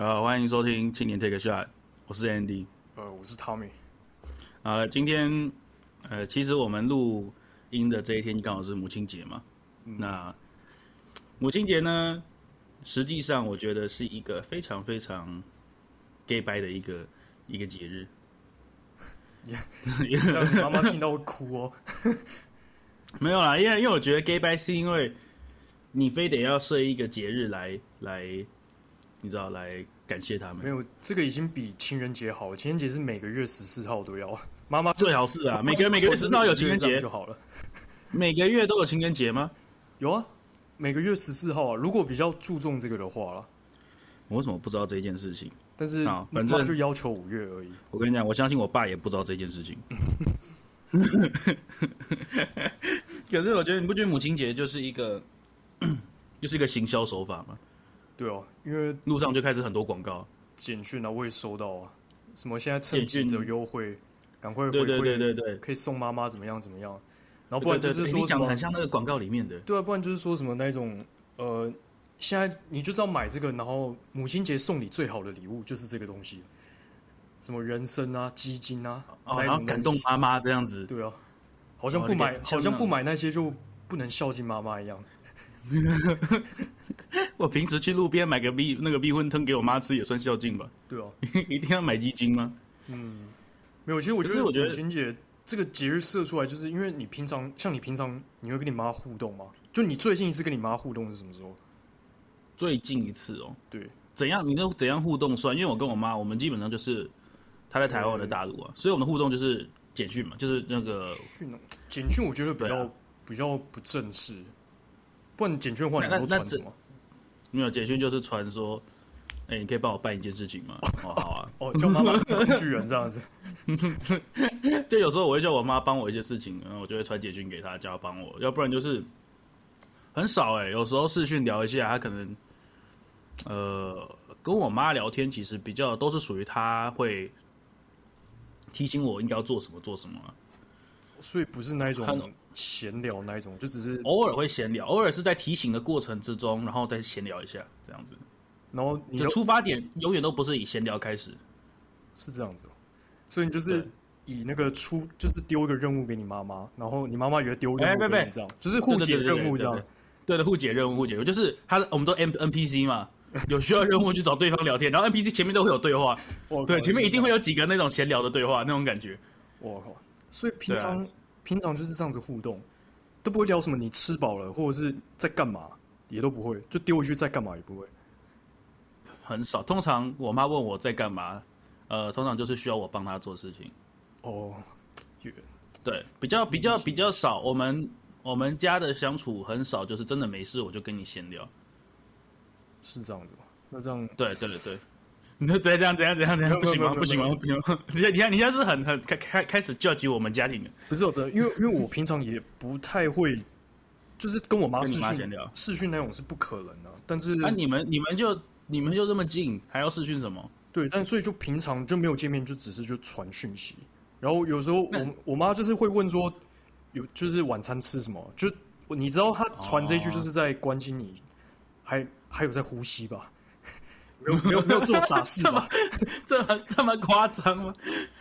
好，欢迎收听青年 Take a Shot，我是 Andy，呃，我是 Tommy。啊，今天呃，其实我们录音的这一天刚好是母亲节嘛。嗯、那母亲节呢，实际上我觉得是一个非常非常 gay 掰的一个一个节日。让妈妈听到会哭哦。没有啦，因为因为我觉得 gay 掰是因为你非得要设一个节日来来，你知道来感谢他们。没有，这个已经比情人节好了。情人节是每个月十四号都要。妈妈最好是啊，每个每个月十四号有情人节就好了。每个月都有情人节吗？有啊，每个月十四号啊。如果比较注重这个的话啦，我为什么不知道这件事情？但是啊反正就要求五月而已。我跟你讲，我相信我爸也不知道这件事情。可是我觉得你不觉得母亲节就是一个，就是一个行销手法吗？对哦，因为路上就开始很多广告，简讯啊，我也收到啊，什么现在趁几折优惠，赶快回对对对对。对，可以送妈妈怎么样怎么样，然后不然就是说你讲的很像那个广告里面的，对啊，不然就是说什么那种呃。现在你就是要买这个，然后母亲节送你最好的礼物就是这个东西，什么人参啊、鸡精啊，哦、然后感动妈妈这样子。对啊，好像不买，好像不买那些就不能孝敬妈妈一样。我平时去路边买个避那个蜜粉汤给我妈吃也算孝敬吧？对啊，一定要买基金吗？嗯，没有。其实我觉得，我觉得母亲节这个节日设出来，就是因为你平常像你平常你会跟你妈互动吗？就你最近一次跟你妈互动是什么时候？最近一次哦，对，怎样？你都怎样互动算？因为我跟我妈，我们基本上就是她在台湾，我在大陆啊，所以我们的互动就是简讯嘛，就是那个简讯。我觉得比较、啊、比较不正式，不然简讯的话你都传什么？没有简讯就是传说，哎、欸，你可以帮我办一件事情吗？哦，好啊，哦，叫妈妈工具人这样子。就有时候我会叫我妈帮我一些事情，然后我就会传简讯给她，叫她帮我，要不然就是很少哎、欸，有时候视讯聊一下，她可能。呃，跟我妈聊天其实比较都是属于她会提醒我应该要做什么做什么，啊，所以不是那一种闲聊那一种，就只是偶尔会闲聊，偶尔是在提醒的过程之中，然后再闲聊一下这样子。然后你的出发点永远都不是以闲聊开始，是这样子。所以你就是以那个出，就是丢一个任务给你妈妈，然后你妈妈也会丢任务给你，这样就是互解任务这样。对的，互解任务，互解任务就是他，我们都 N N P C 嘛。有需要任务去找对方聊天，然后 NPC 前面都会有对话，对，前面一定会有几个那种闲聊的对话，那种感觉。我靠！所以平常、啊、平常就是这样子互动，都不会聊什么你吃饱了或者是在干嘛，也都不会，就丢回去在干嘛也不会，很少。通常我妈问我在干嘛，呃，通常就是需要我帮她做事情。哦，对，比较比较比较少。我们我们家的相处很少，就是真的没事我就跟你闲聊。是这样子吗？那这样对对对对，你就直接这样怎样怎样怎样不行吗？不行吗？不行吗？你看你看你现在是很很开开开始 judge 我们家庭的，不是我的，因为因为我平常也不太会，就是跟我妈视讯聊视讯那种是不可能的。但是啊，你们你们就你们就这么近，还要视讯什么？对，但所以就平常就没有见面，就只是就传讯息。然后有时候我我妈就是会问说，有就是晚餐吃什么？就你知道她传这一句就是在关心你，还。还有在呼吸吧，没有没有没有做傻事 吗？这么这么这么夸张吗？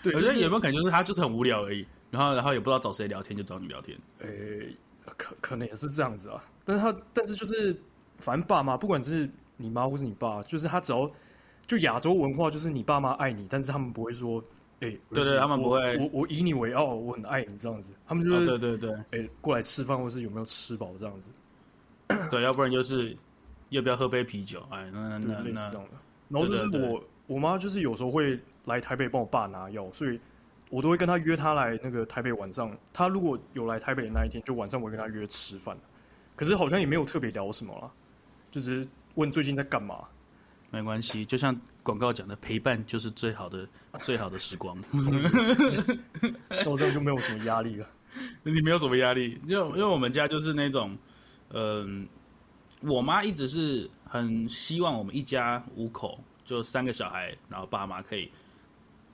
对，我觉得有没有感觉是他就是很无聊而已，然后然后也不知道找谁聊天，就找你聊天。诶、欸，可可能也是这样子啊。但是他但是就是反正爸妈，不管是你妈或是你爸，就是他只要就亚洲文化，就是你爸妈爱你，但是他们不会说，诶、欸，对对，他们不会，我我以你为傲，我很爱你这样子。他们就对对对，诶、欸，过来吃饭或是有没有吃饱这样子。对，要不然就是。要不要喝杯啤酒？哎，那那那那，那然后就是我我妈就是有时候会来台北帮我爸拿药，所以我都会跟她约她来那个台北晚上。她如果有来台北的那一天，就晚上我会跟她约吃饭。可是好像也没有特别聊什么啦，就是问最近在干嘛。没关系，就像广告讲的，陪伴就是最好的最好的时光。那我这样就没有什么压力了。你没有什么压力，因为因为我们家就是那种，嗯、呃。我妈一直是很希望我们一家五口，就三个小孩，然后爸妈可以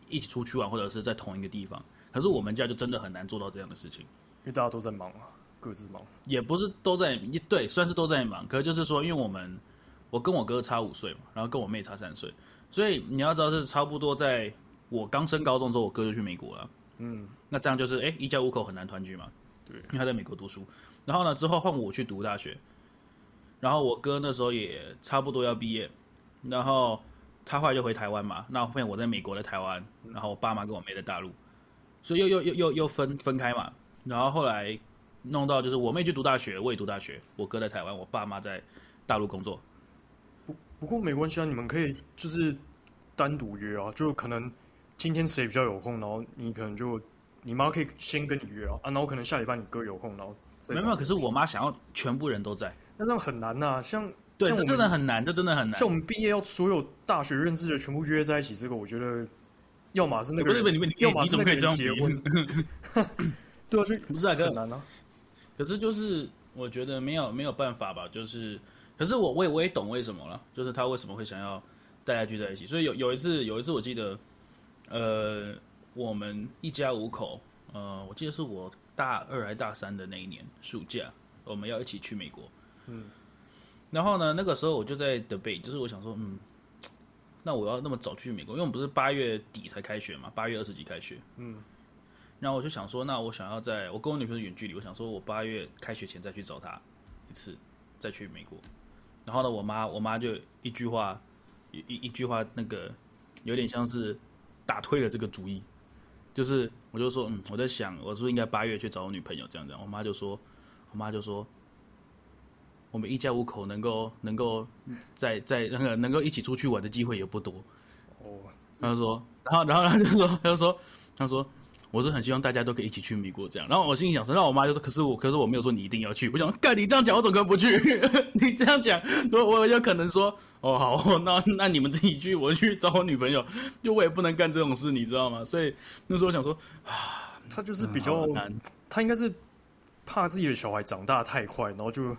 一起出去玩，或者是在同一个地方。可是我们家就真的很难做到这样的事情，因为大家都在忙啊，各自忙。也不是都在一对，算是都在忙。可是就是说，因为我们我跟我哥差五岁嘛，然后跟我妹差三岁，所以你要知道是差不多在我刚升高中之后，我哥就去美国了。嗯，那这样就是哎，一家五口很难团聚嘛。对，因为他在美国读书。然后呢，之后换我去读大学，然后我哥那时候也差不多要毕业，然后他后来就回台湾嘛。那后面我在美国的台湾，然后我爸妈跟我妹在大陆，所以又又又又又分分开嘛。然后后来弄到就是我妹去读大学，我也读大学，我哥在台湾，我爸妈在大陆工作。不不过没关系啊，你们可以就是单独约啊，就可能今天谁比较有空，然后你可能就你妈可以先跟你约啊，啊，然后可能下礼拜你哥有空，然后。没有，可是我妈想要全部人都在，那这样很难呐、啊。像对，像这真的很难，这真的很难。像我们毕业要所有大学认识的全部约在一起，这个我觉得，要么是那个人，不是不是你们，要么是那个人结婚。对啊，就不是啊，很难啊。可是就是我觉得没有没有办法吧，就是，可是我我也我也懂为什么了，就是他为什么会想要大家聚在一起。所以有有一次有一次我记得，呃，我们一家五口，呃，我记得是我。大二还大三的那一年暑假，我们要一起去美国。嗯，然后呢，那个时候我就在 debate，就是我想说，嗯，那我要那么早去美国，因为我们不是八月底才开学嘛，八月二十几开学。嗯，然后我就想说，那我想要在我跟我女朋友远距离，我想说我八月开学前再去找她一次，再去美国。然后呢，我妈我妈就一句话，一一一句话，那个有点像是打退了这个主意。就是，我就说，嗯，我在想，我是不是应该八月去找我女朋友这样这样。我妈就说，我妈就说，我们一家五口能够能够在在那个能够一起出去玩的机会也不多。哦，他就说，然后然后他就说，他就说，他说。我是很希望大家都可以一起去美国这样，然后我心里想说，那我妈就说，可是我，可是我没有说你一定要去。我想，干你这样讲，我怎么可能不去？你这样讲，我我有可能说，哦好，那那你们自己去，我去找我女朋友，就我也不能干这种事，你知道吗？所以那时候我想说，啊，他就是比较难，他应该是怕自己的小孩长大太快，然后就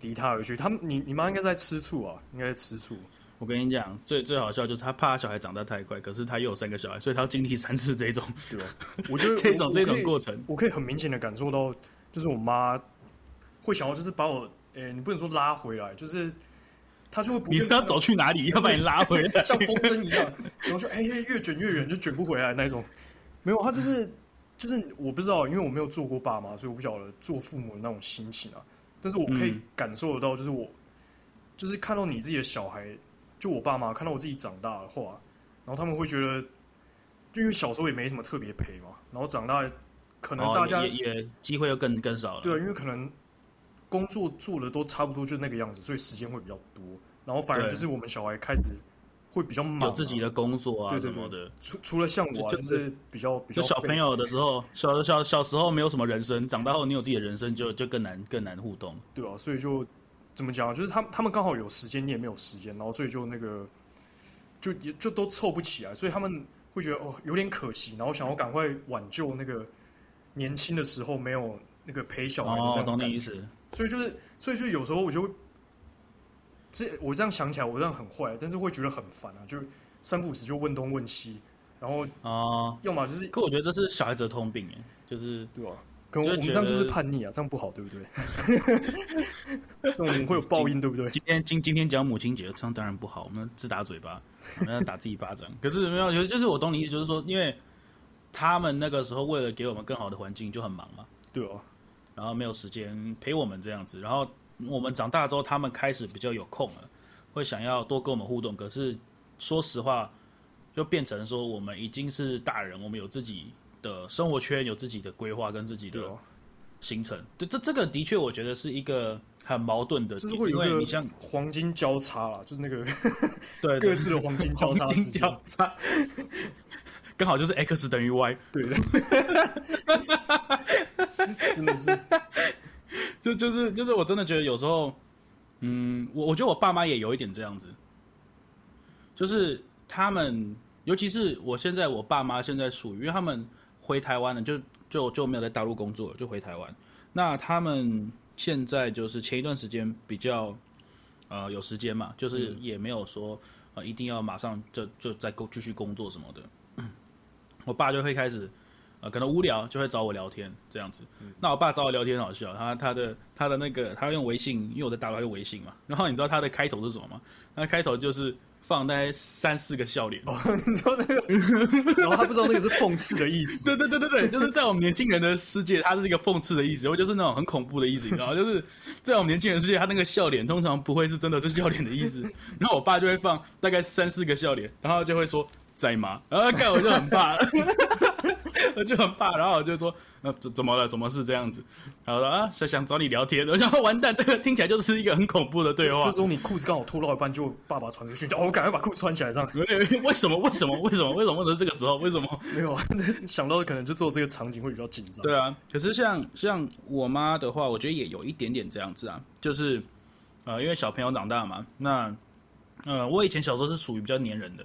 离他而去。他们，你你妈应该是在吃醋啊，应该在吃醋。我跟你讲，最最好笑就是他怕他小孩长大太快，可是他又有三个小孩，所以他要经历三次这种，对吧？我觉得这种这种过程，我可以很明显的感受到，就是我妈会想要，就是把我，诶、你不能说拉回来，就是他就会，你是要走去哪里，要把你拉回来，像风筝一样，然后说，哎、欸，越卷越远，就卷不回来那种。没有，他就是就是我不知道，因为我没有做过爸妈，所以我不晓得做父母的那种心情啊。但是我可以感受得到，就是我、嗯、就是看到你自己的小孩。就我爸妈看到我自己长大的话，然后他们会觉得，就因为小时候也没什么特别陪嘛，然后长大可能大家、哦、也也机会又更更少了。对啊，因为可能工作做的都差不多，就那个样子，所以时间会比较多。然后反而就是我们小孩开始会比较忙、啊，有自己的工作啊什么的。除除了像我、啊，就是比较比较小朋友的时候，小小小时候没有什么人生，长大后你有自己的人生就，就就更难更难互动。对啊，所以就。怎么讲？就是他们，他们刚好有时间，你也没有时间，然后所以就那个，就也就都凑不起来，所以他们会觉得哦有点可惜，然后想要赶快挽救那个年轻的时候没有那个陪小孩的那种感觉。哦，懂你意思。所以就是，所以就有时候我就会，这我这样想起来，我这样很坏，但是会觉得很烦啊，就三不五时就问东问西，然后啊，要么就是，可我觉得这是小孩子的通病，哎，就是对吧？可我，我们这样是不是叛逆啊？这样不好，对不对？这种我们会有报应，对不对？今天今今天讲母亲节，这样当然不好，我们自打嘴巴，我们要打自己巴掌。可是没有，就是我懂你意思，就是说，因为他们那个时候为了给我们更好的环境，就很忙嘛，对哦。然后没有时间陪我们这样子，然后我们长大之后，他们开始比较有空了，会想要多跟我们互动。可是说实话，就变成说我们已经是大人，我们有自己。的生活圈有自己的规划跟自己的行程，对，这这个的确我觉得是一个很矛盾的，就是会有一个像黄金交叉啦，就是那个 对各自的黄金交叉，黄金交叉，刚好就是 x 等于 y，对。的，真的是，就就是就是我真的觉得有时候，嗯，我我觉得我爸妈也有一点这样子，就是他们，尤其是我现在我爸妈现在属于，因为他们。回台湾了，就就就没有在大陆工作了，就回台湾。那他们现在就是前一段时间比较呃有时间嘛，就是也没有说呃一定要马上就就在工继续工作什么的。我爸就会开始呃可能无聊就会找我聊天这样子。那我爸找我聊天很好笑，他他的他的那个他用微信，因为我在大陆用微信嘛。然后你知道他的开头是什么吗？他开头就是放大概三四个笑脸。哦，你说那个，然后他不知道那个是讽刺的意思。对对对对对，就是在我们年轻人的世界，它是一个讽刺的意思，或就是那种很恐怖的意思，你知道吗？就是在我们年轻人世界，他那个笑脸通常不会是真的是笑脸的意思。然后我爸就会放大概三四个笑脸，然后就会说。在吗？然后看我就很怕，我就很怕，然后我就说，呃，怎怎么了？什么事这样子？然后说啊，想想找你聊天。我想说完蛋，这个听起来就是一个很恐怖的对话。这时候你裤子刚好脱到一半，就爸爸传这个讯息，哦，我赶快把裤子穿起来，这样。为什么？为什么？为什么？为什么？为什么是这个时候？为什么？没有啊，想到可能就做这个场景会比较紧张。对啊，可是像像我妈的话，我觉得也有一点点这样子啊，就是呃，因为小朋友长大嘛，那呃，我以前小时候是属于比较粘人的。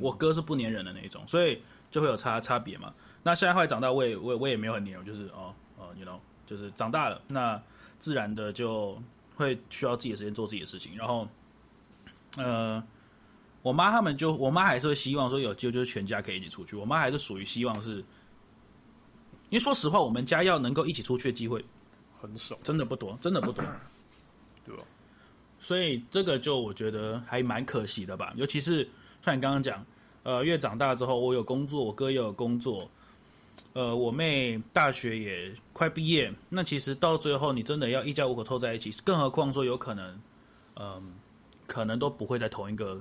我哥是不粘人的那一种，所以就会有差差别嘛。那现在后来长大，我也我也我也没有很黏，我就是哦哦，you know，就是长大了，那自然的就会需要自己的时间做自己的事情。然后，呃，我妈他们就，我妈还是会希望说有机会就是全家可以一起出去。我妈还是属于希望是，因为说实话，我们家要能够一起出去的机会很少，真的不多，真的不多，对吧？所以这个就我觉得还蛮可惜的吧，尤其是。像你刚刚讲，呃，越长大之后，我有工作，我哥也有工作，呃，我妹大学也快毕业。那其实到最后，你真的要一家五口凑在一起，更何况说有可能，嗯、呃，可能都不会在同一个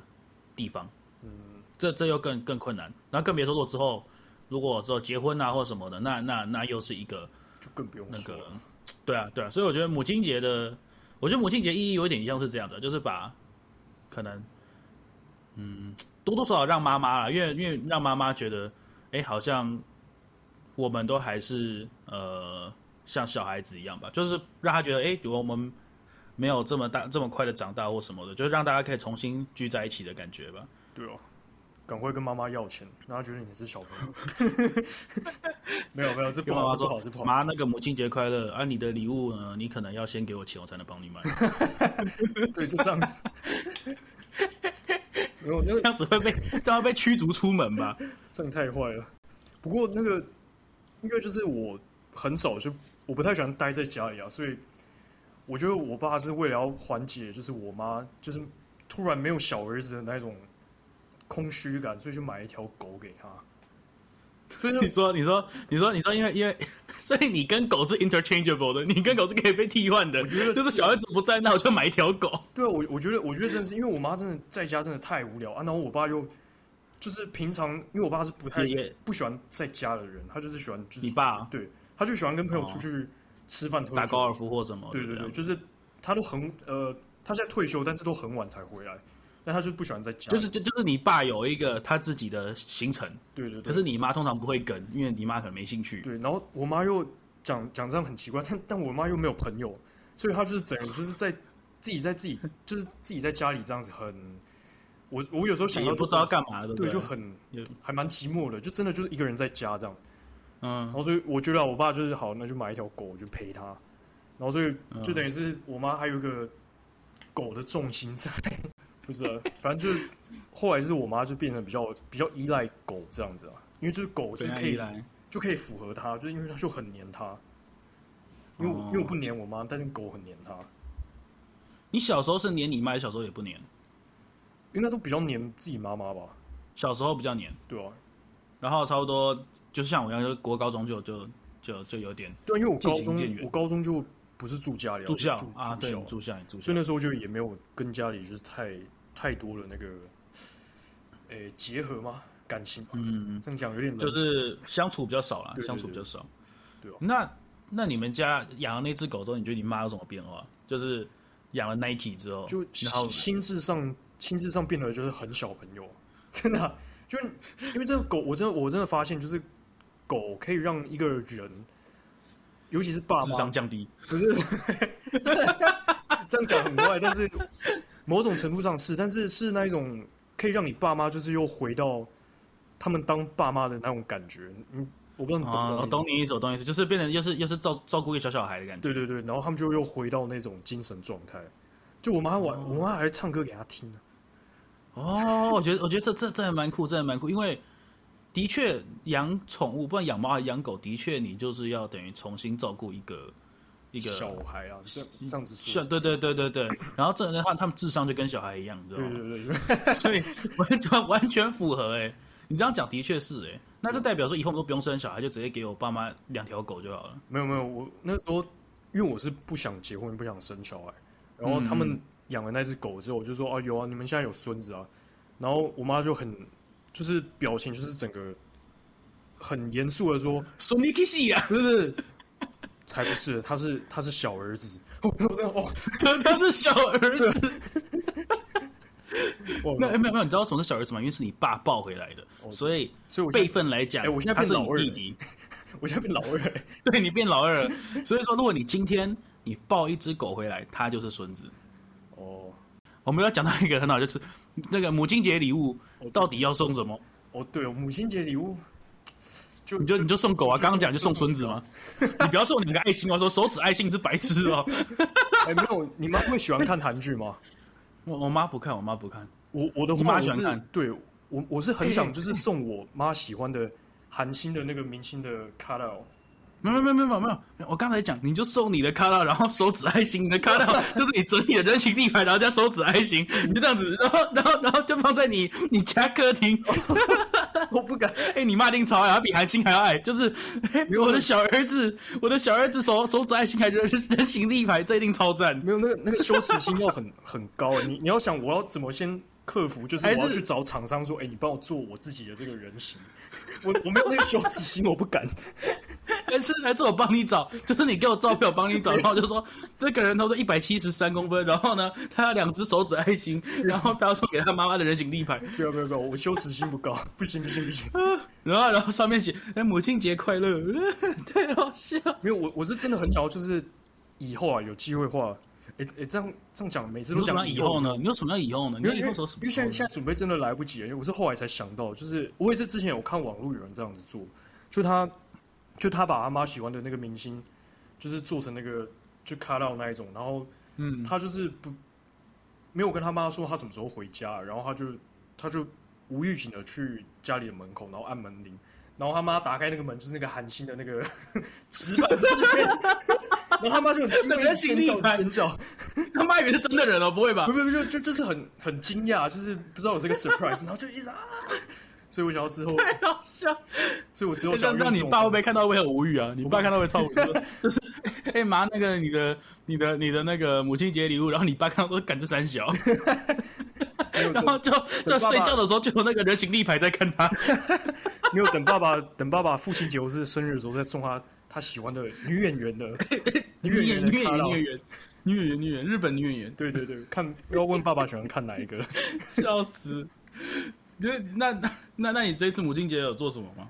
地方。嗯，这这又更更困难。那更别说如果之后，如果之后结婚啊或什么的，那那那又是一个，就更不用那个。对啊，对啊。所以我觉得母亲节的，我觉得母亲节意义有一点像是这样的，就是把可能，嗯。多多少少让妈妈啊，因为因为让妈妈觉得，哎，好像我们都还是呃像小孩子一样吧，就是让他觉得，哎，我们没有这么大这么快的长大或什么的，就是让大家可以重新聚在一起的感觉吧。对哦，赶快跟妈妈要钱，让他觉得你是小朋友。没 有没有，这跟妈妈说好，是不好。妈，那个母亲节快乐啊！你的礼物呢？你可能要先给我钱，我才能帮你买。对，就这样子。没有，那个、这样子会被这样被驱逐出门吧？这样太坏了。不过那个，因为就是我很少就我不太喜欢待在家里啊，所以我觉得我爸是为了要缓解，就是我妈就是突然没有小儿子的那种空虚感，所以就买一条狗给他。所以你说，你说，你说，你说，因为因为，所以你跟狗是 interchangeable 的，你跟狗是可以被替换的。我觉得就是小孩子不在，那我就买一条狗。对啊，我我觉得，我觉得真的是因为我妈真的在家真的太无聊啊，然后我爸又就是平常，因为我爸是不太不喜欢在家的人，他就是喜欢就是你爸，对，他就喜欢跟朋友出去吃饭、打高尔夫或什么。对对对，就是他都很呃，他现在退休，但是都很晚才回来。但他就不喜欢在家，就是就就是你爸有一个他自己的行程，对对对。可是你妈通常不会跟，因为你妈可能没兴趣。对，然后我妈又讲讲这样很奇怪，但但我妈又没有朋友，所以她就是整个就是在自己在自己就是自己在家里这样子很，我我有时候想到不知道干嘛的，对，就很还蛮寂寞的，就真的就是一个人在家这样。嗯，然后所以我觉得我爸就是好，那就买一条狗就陪他，然后所以就等于是我妈还有一个狗的重心在。不是啊，反正就是后来就是我妈就变成比较比较依赖狗这样子啊，因为就是狗就是可以就可以符合它，就是因为它就很黏它。因为、哦、因为我不黏我妈，但是狗很黏它。你小时候是黏你妈，小时候也不黏？应该都比较黏自己妈妈吧。小时候比较黏，对啊。然后差不多就像我一样，就国高中就就就就有点对，因为我高中我高中就。不是住家里，住校住啊，对，住校，住校。所以那时候就也没有跟家里就是太太多的那个，诶、欸，结合吗？感情？嗯，这样讲有点就是相处比较少啦，相处比较少。对啊。那那你们家养了那只狗之后，你觉得你妈有什么变化？就是养了 Nike 之后，就然后心智上心智上变得就是很小朋友，真的、啊，就因为这个狗，我真的我真的发现，就是狗可以让一个人。尤其是爸妈，智商降低，不是 这样讲很怪，但是某种程度上是，但是是那一种可以让你爸妈就是又回到他们当爸妈的那种感觉。嗯，我不知道你懂不懂？啊懂你意思，我懂你意思，就是变成又是又是照照顾一个小小孩的感觉。对对对，然后他们就又回到那种精神状态。就我妈玩，我妈还唱歌给他听。哦，我觉得我觉得这这这还蛮酷，这还蛮酷，因为。的确，养宠物，不管养猫还是养狗，的确，你就是要等于重新照顾一个一个小孩啊，这这样子说，对对对对对。然后这人的话，他们智商就跟小孩一样，你知道吗？对对对对，所以完全完全符合哎、欸。你这样讲的确是哎、欸，那就代表说以后我们都不用生小孩，就直接给我爸妈两条狗就好了。没有没有，我那时候因为我是不想结婚，不想生小孩，然后他们养了那只狗之后，我就说啊有啊，你们现在有孙子啊。然后我妈就很就是表情就是整个很严肃的说：“孙尼克西啊，不是不是，才不是，他是他是小儿子。”我我这样哦，他是小儿子。没有没有没有，你知道什么是小儿子吗？因为是你爸抱回来的，所以所以辈分来讲，哎，我现在变老二，弟弟，我现在变老二，对你变老二了。所以说，如果你今天你抱一只狗回来，它就是孙子。哦，我们要讲到一个很好，就是那个母亲节礼物到底要送什么？哦，对哦，母亲节礼物就你就你就送狗啊，刚刚讲就送孙子吗？你不要送你个爱心哦，说手指爱心是白痴哦。哎，没有，你妈会喜欢看韩剧吗？我我妈不看，我妈不看。我我的妈喜欢看，对我我是很想就是送我妈喜欢的韩星的那个明星的卡拉。没有没有没有没有没有，我刚才讲你就送你的卡拉，然后手指爱心，你的卡拉就是你整理的人形立牌，然后加手指爱心，你就这样子，然后然后然后就放在你你家客厅。我不敢，哎、你妈一定超爱，她比韩星还要爱，就是、我的小儿子，我的小儿子手手指爱心还人人形立牌，这一定超赞。没有那个那个羞耻心要很很高，你你要想我要怎么先。客服就是我要去找厂商说，哎、欸，你帮我做我自己的这个人形，我我没有那个羞耻心，我不敢。还是还是我帮你找，就是你给我照片，我帮你找，然后就说 这个人头是一百七十三公分，然后呢，他有两只手指爱心，然后他要送给他妈妈的人形立牌。不要不要不要，我羞耻心不高，不行不行不行。然后然后上面写哎母亲节快乐，太好笑。没有我我是真的很想要，就是以后啊有机会的话。哎哎，这样这样讲，每次都讲以后呢？你有什么要以后呢？因为因为因为现在现在准备真的来不及了，因为我是后来才想到，就是我也是之前有看网络有人这样子做，就他就他把他妈喜欢的那个明星，就是做成那个就 cut out 那一种，然后嗯，他就是不没有跟他妈说他什么时候回家，然后他就他就无预警的去家里的门口，然后按门铃，然后他妈打开那个门，就是那个韩星的那个 纸板上面。然后他妈就 很惊讶，尖叫尖叫，他妈以为是真的人哦，不会吧？不不不，就就就是很很惊讶，就是不知道有这个 surprise，然后就一直啊，所以我想要之后太好笑，所以我之后想让你爸会不会看到会很无语啊？你爸看到会超无语，就是哎妈，那个你的你的你的那个母亲节礼物，然后你爸看到都赶着三小，然后就就睡觉的时候就有那个人形立牌在看他，没有等爸爸等爸爸父亲节或是生日的时候再送他。他喜欢的女演员的 女演员，女演员，女演员，女演员，女演员，日本女演员。对对对，看要问爸爸喜欢看哪一个？笑死！那那那那，那你这次母亲节有做什么吗？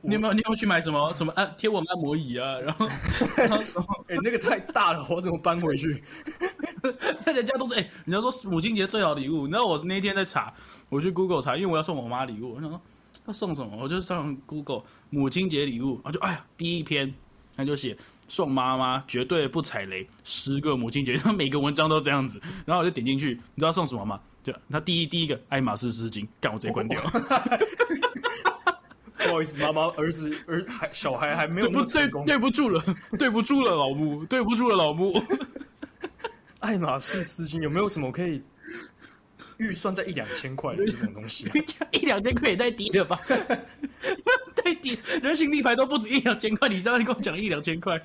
你有没有你有去买什么什么按贴网按摩椅啊？然后 哎、欸，那个太大了，我怎么搬回去？那人家都说哎、欸，人家说母亲节最好礼物。你知道我那天在查，我去 Google 查，因为我要送我妈礼物，我想说。要送什么？我就上 Google 母亲节礼物，然后就哎呀，第一篇他就写送妈妈绝对不踩雷，十个母亲节，他 每个文章都这样子，然后我就点进去，你知道送什么吗？就他第一第一个爱马仕丝巾，干我直接关掉。不好意思，妈妈儿子儿还小孩还没有那么成功，对不住了，对不住了，老母，对不住了，老母。爱马仕丝巾有没有什么可以？预算在一两千块的 这种东西，啊，一两千块也太低了吧？太低，人形立牌都不止一两千块，你这样跟我讲一两千块，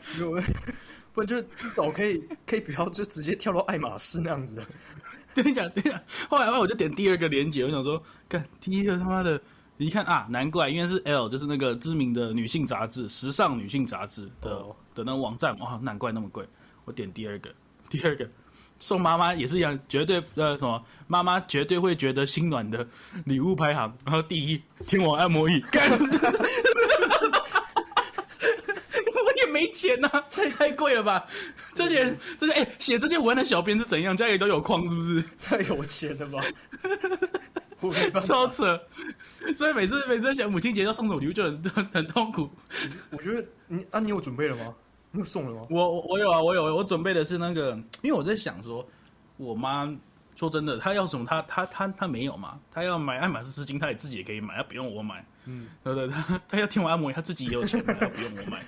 不然就我可以可以不要就直接跳到爱马仕那样子的。跟你讲，等你讲。后来我就点第二个链接，我想说，看第一个他妈的，你一看啊，难怪，因为是 L，就是那个知名的女性杂志，时尚女性杂志的、oh. 的那个网站，哇，难怪那么贵。我点第二个，第二个。送妈妈也是一样，绝对呃什么，妈妈绝对会觉得心暖的礼物排行，然后第一天王按摩椅，我也没钱呐、啊，太太贵了吧？这些人这些哎写这些文的小编是怎样？家里都有矿是不是？太有钱了吧？超扯！所以每次每次想母亲节要送什么礼物就很很痛苦。我觉得你啊，你有准备了吗？你送了吗？我我有啊，我有，我准备的是那个，因为我在想说，我妈说真的，她要什么，她她她她没有嘛，她要买爱马仕丝巾，她也自己也可以买，她不用我买，嗯，对不对？她她要听我按摩，她自己也有钱买，她不用我买。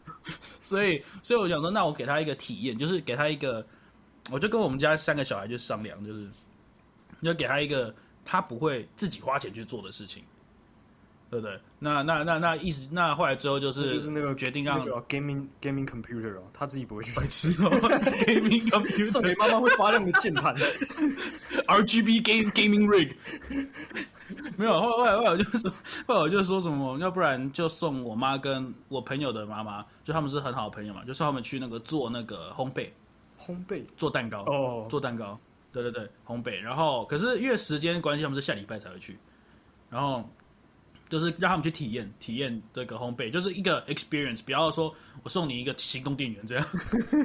所以所以我想说，那我给她一个体验，就是给她一个，我就跟我们家三个小孩就商量，就是要给他一个他不会自己花钱去做的事情。对不对？那那那那意思，那后来之后就是就是那个决定让、那个、gaming gaming computer 哦，他自己不会去吃哦。gaming computer 送给妈妈会发亮的键盘，RGB game gaming rig。没有，后来后来我就说，后来我就说什么，要不然就送我妈跟我朋友的妈妈，就他们是很好的朋友嘛，就送他们去那个做那个烘焙，烘焙做蛋糕哦，做蛋糕，对对对，烘焙。然后可是因为时间关系，他们是下礼拜才会去，然后。就是让他们去体验体验这个烘焙，就是一个 experience，不要说我送你一个行动电源这样。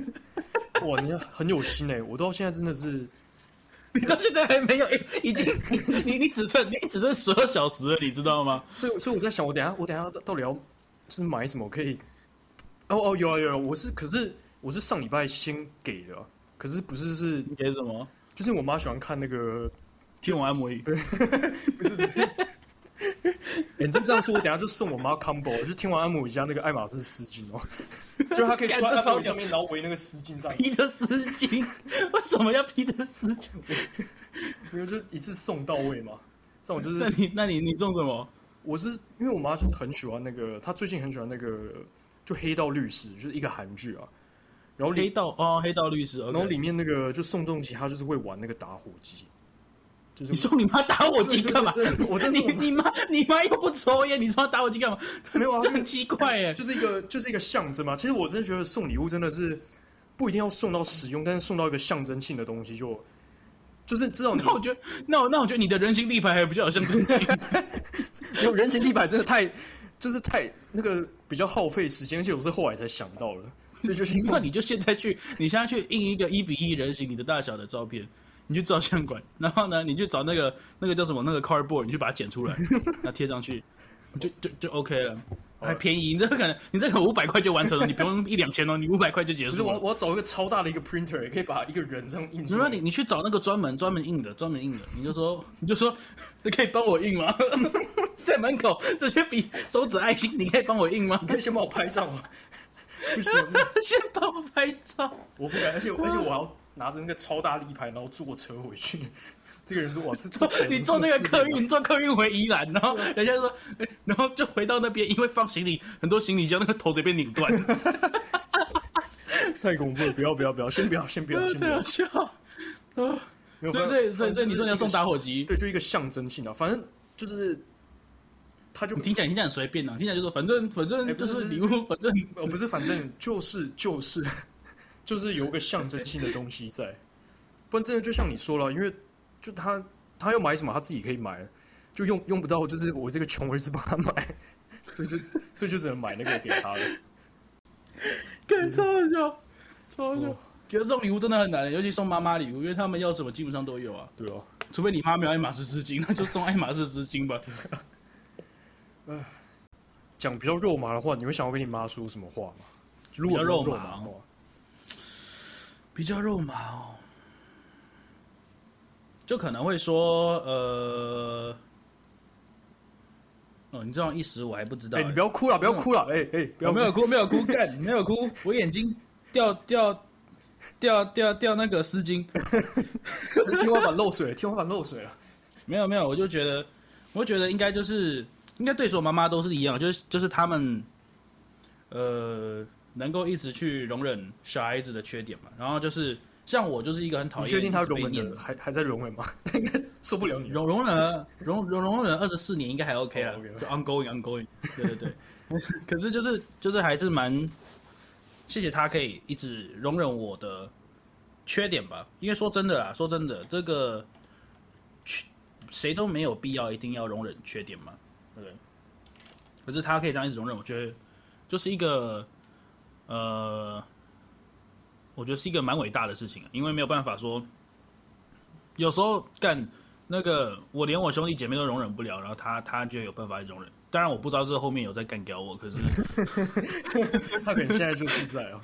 哇，你很有心哎！我到现在真的是，你到现在还没有，已经你你只剩你只剩十二小时了，你知道吗？所以所以我在想，我等下我等下到底要就是买什么可以？哦哦，有啊有啊，我是可是我是上礼拜先给的，可是不是是你给什么？就是我妈喜欢看那个天王按摩椅，对，不是不是。欸、你这这样说，我等下就送我妈 combo，就听完阿姆一家那个爱马仕丝巾哦，就他可以穿在上面，然后围那个丝巾上，披着丝巾，为什么要披着丝巾？没有，就一次送到位嘛。这种就是，那你那你你送什么？我是因为我妈就是很喜欢那个，她最近很喜欢那个，就黑道律师，就是一个韩剧啊。然后黑道哦，黑道律师，然后里面那个就宋仲基，他就是会玩那个打火机。你说你妈打火机 干嘛？我真你你妈你妈又不抽烟，你说打火机干嘛？没有啊，这很奇怪耶，就是一个就是一个象征嘛。其实我真的觉得送礼物真的是不一定要送到实用，但是送到一个象征性的东西就就是这种。那我觉得，那我那我觉得你的人形立牌还比较有象征性。因为人形立牌真的太就是太那个比较耗费时间，而且我是后来才想到了，所以就是那你就现在去，你现在去印一个一比一人形你的大小的照片。你去照相馆，然后呢，你去找那个那个叫什么那个 cardboard，你去把它剪出来，然后贴上去，就就就 OK 了，还便宜。你这个可能你这个五百块就完成了，你不用 一两千哦，你五百块就结束了。我，我要找一个超大的一个 printer，也可以把一个人这样印出来。那你你去找那个专门专门印的专门印的，你就说你就说你可以帮我印吗？在门口直接比手指爱心，你可以帮我印吗？你可以先帮我拍照吗？不行，先帮我拍照，我不敢，而且而且我要。拿着那个超大立牌，然后坐车回去。这个人说：“我是坐谁？你坐那个客运，坐客运回宜兰，然后人家说，然后就回到那边，因为放行李，很多行李箱那个头这边拧断。太恐怖了！不要不要不要，先不要先不要先不要笑。啊，所以所以所以你说你要送打火机，对，就一个象征性的，反正就是，他就你听起来听起来很随便啊，听起来就说反正反正就是礼物，反正哦不是反正就是就是。就是有个象征性的东西在，不然真的就像你说了，因为就他他要买什么，他自己可以买，就用用不到，就是我这个穷儿子帮他买，所以就所以就只能买那个给他了。看超好笑，超好笑。给这种礼物真的很难，尤其送妈妈礼物，因为他们要什么基本上都有啊。对哦，除非你妈没有爱马仕丝巾，那就送爱马仕丝巾吧。哎，讲比较肉麻的话，你会想要跟你妈说什么话吗？比较肉麻的话。比较肉麻哦，就可能会说，呃，哦，你这样一时我还不知道、欸。哎、欸，你不要哭了，不要哭了，哎哎，不要没有哭，没有哭，干，没有哭，我眼睛掉掉掉掉掉那个丝巾，天花板漏水，天花板漏水了。没有没有，我就觉得，我觉得应该就是，应该对所有妈妈都是一样，就是就是他们，呃。能够一直去容忍小孩子的缺点嘛？然后就是像我，就是一个很讨厌。你确定他容忍还还在容忍吗？他 应该受不了你容容忍了容容容忍二十四年，应该还 OK 了。Ongoing ongoing，对对对。可是就是就是还是蛮谢谢他可以一直容忍我的缺点吧。因为说真的啦，说真的，这个谁都没有必要一定要容忍缺点嘛，对？可是他可以这样一直容忍，我觉得就是一个。呃，我觉得是一个蛮伟大的事情，因为没有办法说，有时候干那个，我连我兄弟姐妹都容忍不了，然后他他就有办法容忍。当然我不知道这后面有在干掉我，可是 他可能现在就是在啊，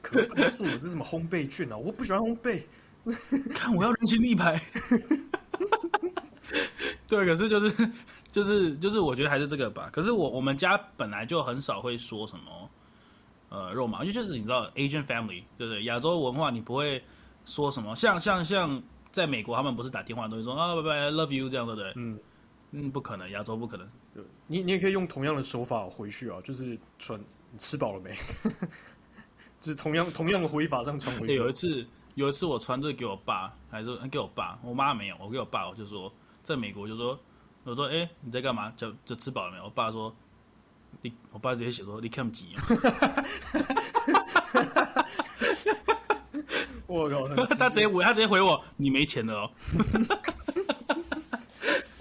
可不是我是什么烘焙券啊，我不喜欢烘焙，看我要人形立牌，对，可是就是就是就是我觉得还是这个吧。可是我我们家本来就很少会说什么。呃肉麻，因为就是你知道 Asian family 对不对？亚洲文化你不会说什么，像像像在美国他们不是打电话都会说啊拜拜 love you 这样对不对？嗯嗯，不可能，亚洲不可能。你你也可以用同样的手法回去啊，就是传你吃饱了没？就是同样同样的回法这样传回去。有一次有一次我传这个给我爸，还是给我爸，我妈没有，我给我爸，我就说在美国就说我说哎、欸、你在干嘛？就就吃饱了没有？我爸说。你我爸直接写说你看不急，我靠！他直接回他直接回我你没钱了哦。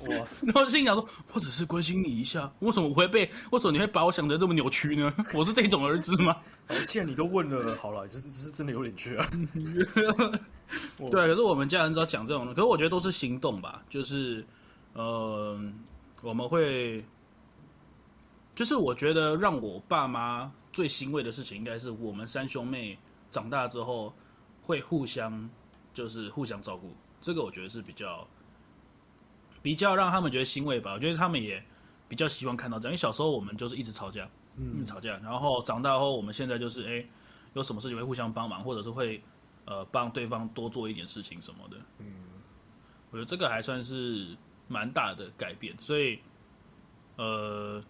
哇！然后心想说，我只是关心你一下，为什么我会被？为什么你会把我想的这么扭曲呢？我是这种儿子吗？既然你都问了，好了，就是是真的有点缺啊。对，可是我们家人知道讲这种的，可是我觉得都是行动吧，就是呃，我们会。就是我觉得让我爸妈最欣慰的事情，应该是我们三兄妹长大之后会互相，就是互相照顾。这个我觉得是比较比较让他们觉得欣慰吧。我觉得他们也比较希望看到这样，因为小时候我们就是一直吵架，嗯，一直吵架。然后长大后，我们现在就是哎，有什么事情会互相帮忙，或者是会呃帮对方多做一点事情什么的。嗯，我觉得这个还算是蛮大的改变。所以，呃。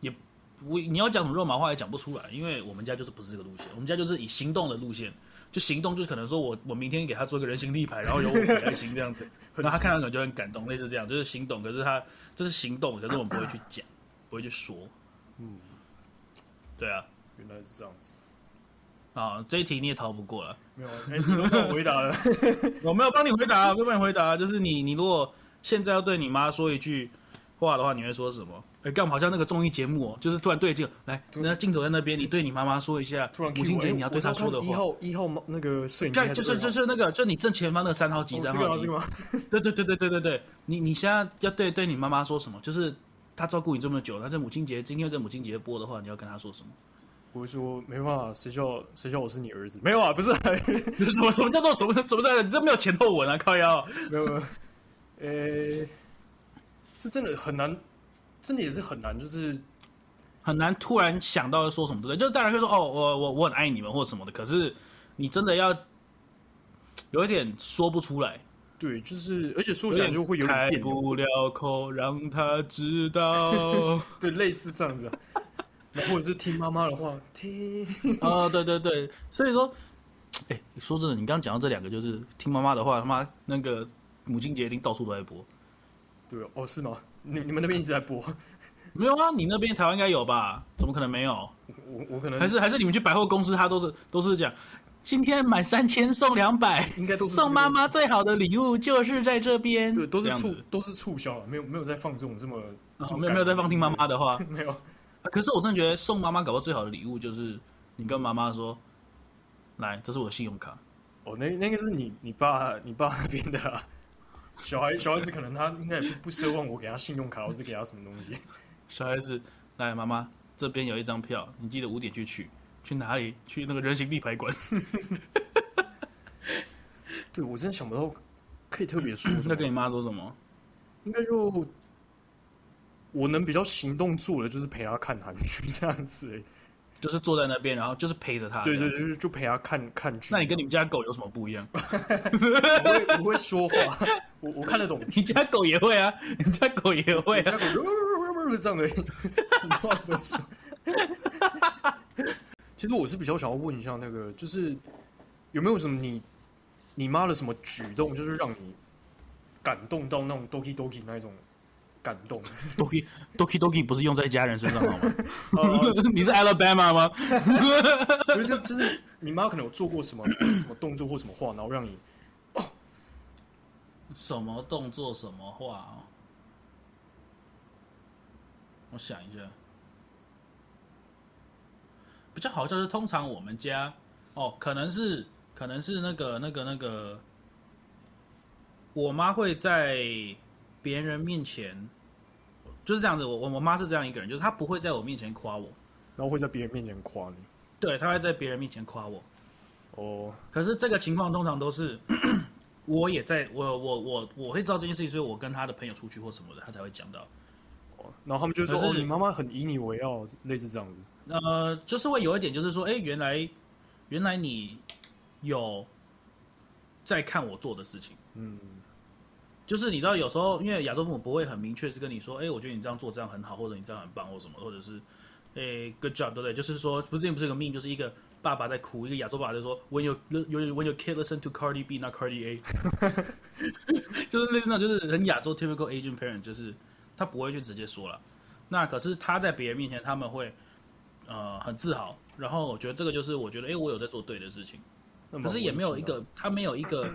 也不，你要讲什么肉麻话也讲不出来，因为我们家就是不是这个路线，我们家就是以行动的路线，就行动就是可能说我我明天给他做一个人形立牌，然后由我很开心这样子，然后他看到可能就很感动，类似这样，就是行动，可是他这是行动，可是我们不会去讲，不会去说，嗯，对啊，原来是这样子，啊，这一题你也逃不过了，没有，哎，你都帮我回答了，我没有帮你回答，我没有帮你回答，就是你你如果现在要对你妈说一句话的话，你会说什么？哎，干嘛好像那个综艺节目哦，就是突然对镜来，那镜头在那边，你对你妈妈说一下，突然母亲节你要对她说的话。一号一号那个摄影机，就是就是那个，就你正前方那个三号机，三号机。对对对对对对对，你你现在要对对你妈妈说什么？就是她照顾你这么久，那在母亲节今天在母亲节播的话，你要跟她说什么？我会说没办法，谁叫谁叫我是你儿子？没有啊，不是，什么什么叫做什么什么在？你这没有前后文啊，靠腰。没有没有，诶，是真的很难。真的也是很难，就是很难突然想到说什么，对不对？就是大人会说哦，我我我很爱你们或什么的，可是你真的要有一点说不出来。对，就是而且说起来就会有点开不了口，让他知道。对，类似这样子，或者是听妈妈的话，听啊、哦，对对对。所以说，哎，说真的，你刚刚讲到这两个，就是听妈妈的话，他妈那个母亲节一定到处都在播。对哦，是吗？你你们那边一直在播？没有啊，你那边台湾应该有吧？怎么可能没有？我我可能还是还是你们去百货公司，他都是都是讲，今天满三千送两百，应该都是送妈妈最好的礼物就是在这边。对，都是促都是促销了，没有没有在放这种这么，没有没有在放听妈妈的话，没有。可是我真的觉得送妈妈搞到最好的礼物就是你跟妈妈说，来，这是我的信用卡。哦，那那个是你你爸你爸那边的啊。小孩小孩子可能他应该也不不奢望我给他信用卡，或是给他什么东西。小孩子，来，妈妈这边有一张票，你记得五点去取。去哪里？去那个人形立牌馆。对，我真的想不到可以特别说。那跟你妈说什么？应该就我能比较行动做的，就是陪他看韩剧这样子。就是坐在那边，然后就是陪着他。对对对，就陪他看看剧。那你跟你们家狗有什么不一样？不会不会说话。我我看得懂。你家狗也会啊？你家狗也会啊？这样的。你话不说。其实我是比较想要问一下，那个就是有没有什么你你妈的什么举动，就是让你感动到那种 doki doki 那一种。感动，Doki Doki Doki 不是用在家人身上好吗？你是 Alabama 吗？就是就是你妈可能有做过什么 什么动作或什么话，然后让你哦，什么动作什么话哦？我想一下，比较好笑是通常我们家哦，可能是可能是那个那个那个，我妈会在。别人面前就是这样子，我我我妈是这样一个人，就是她不会在我面前夸我，然后会在别人面前夸你。对，她会在别人面前夸我。哦，可是这个情况通常都是 我也在我我我我会知道这件事情，所以我跟他的朋友出去或什么的，他才会讲到。然后他们就说：“是哦，你妈妈很以你为傲，类似这样子。”呃，就是会有一点，就是说，哎，原来原来你有在看我做的事情，嗯，就是你知道，有时候因为亚洲父母不会很明确是跟你说，哎，我觉得你这样做这样很好，或者你这样很棒，或什么，或者是，哎，good job，对不对？就是说，不是，不是一个命，就是一个。爸爸在哭，一个亚洲爸爸就说：“When you when your kid listen to Cardi B, not Cardi A。”就是那种就是很亚洲 typical Asian parent，就是他不会去直接说了。那可是他在别人面前他们会呃很自豪。然后我觉得这个就是我觉得哎、欸，我有在做对的事情。可是也没有一个他没有一个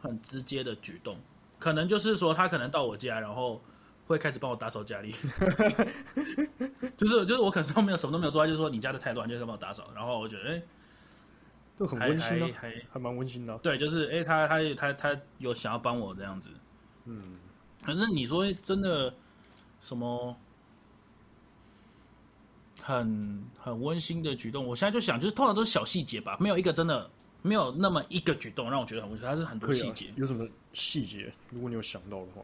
很直接的举动，可能就是说他可能到我家，然后会开始帮我打扫家里。就是就是我可能都没有什么都没有做，他就是说你家的太乱，就是帮我打扫。然后我觉得哎。欸就很温馨还还还蛮温馨的。对，就是哎、欸，他他他他有想要帮我这样子，嗯。可是你说真的什么很很温馨的举动，我现在就想，就是通常都是小细节吧，没有一个真的没有那么一个举动让我觉得很温馨，它是很多细节、啊。有什么细节？如果你有想到的话，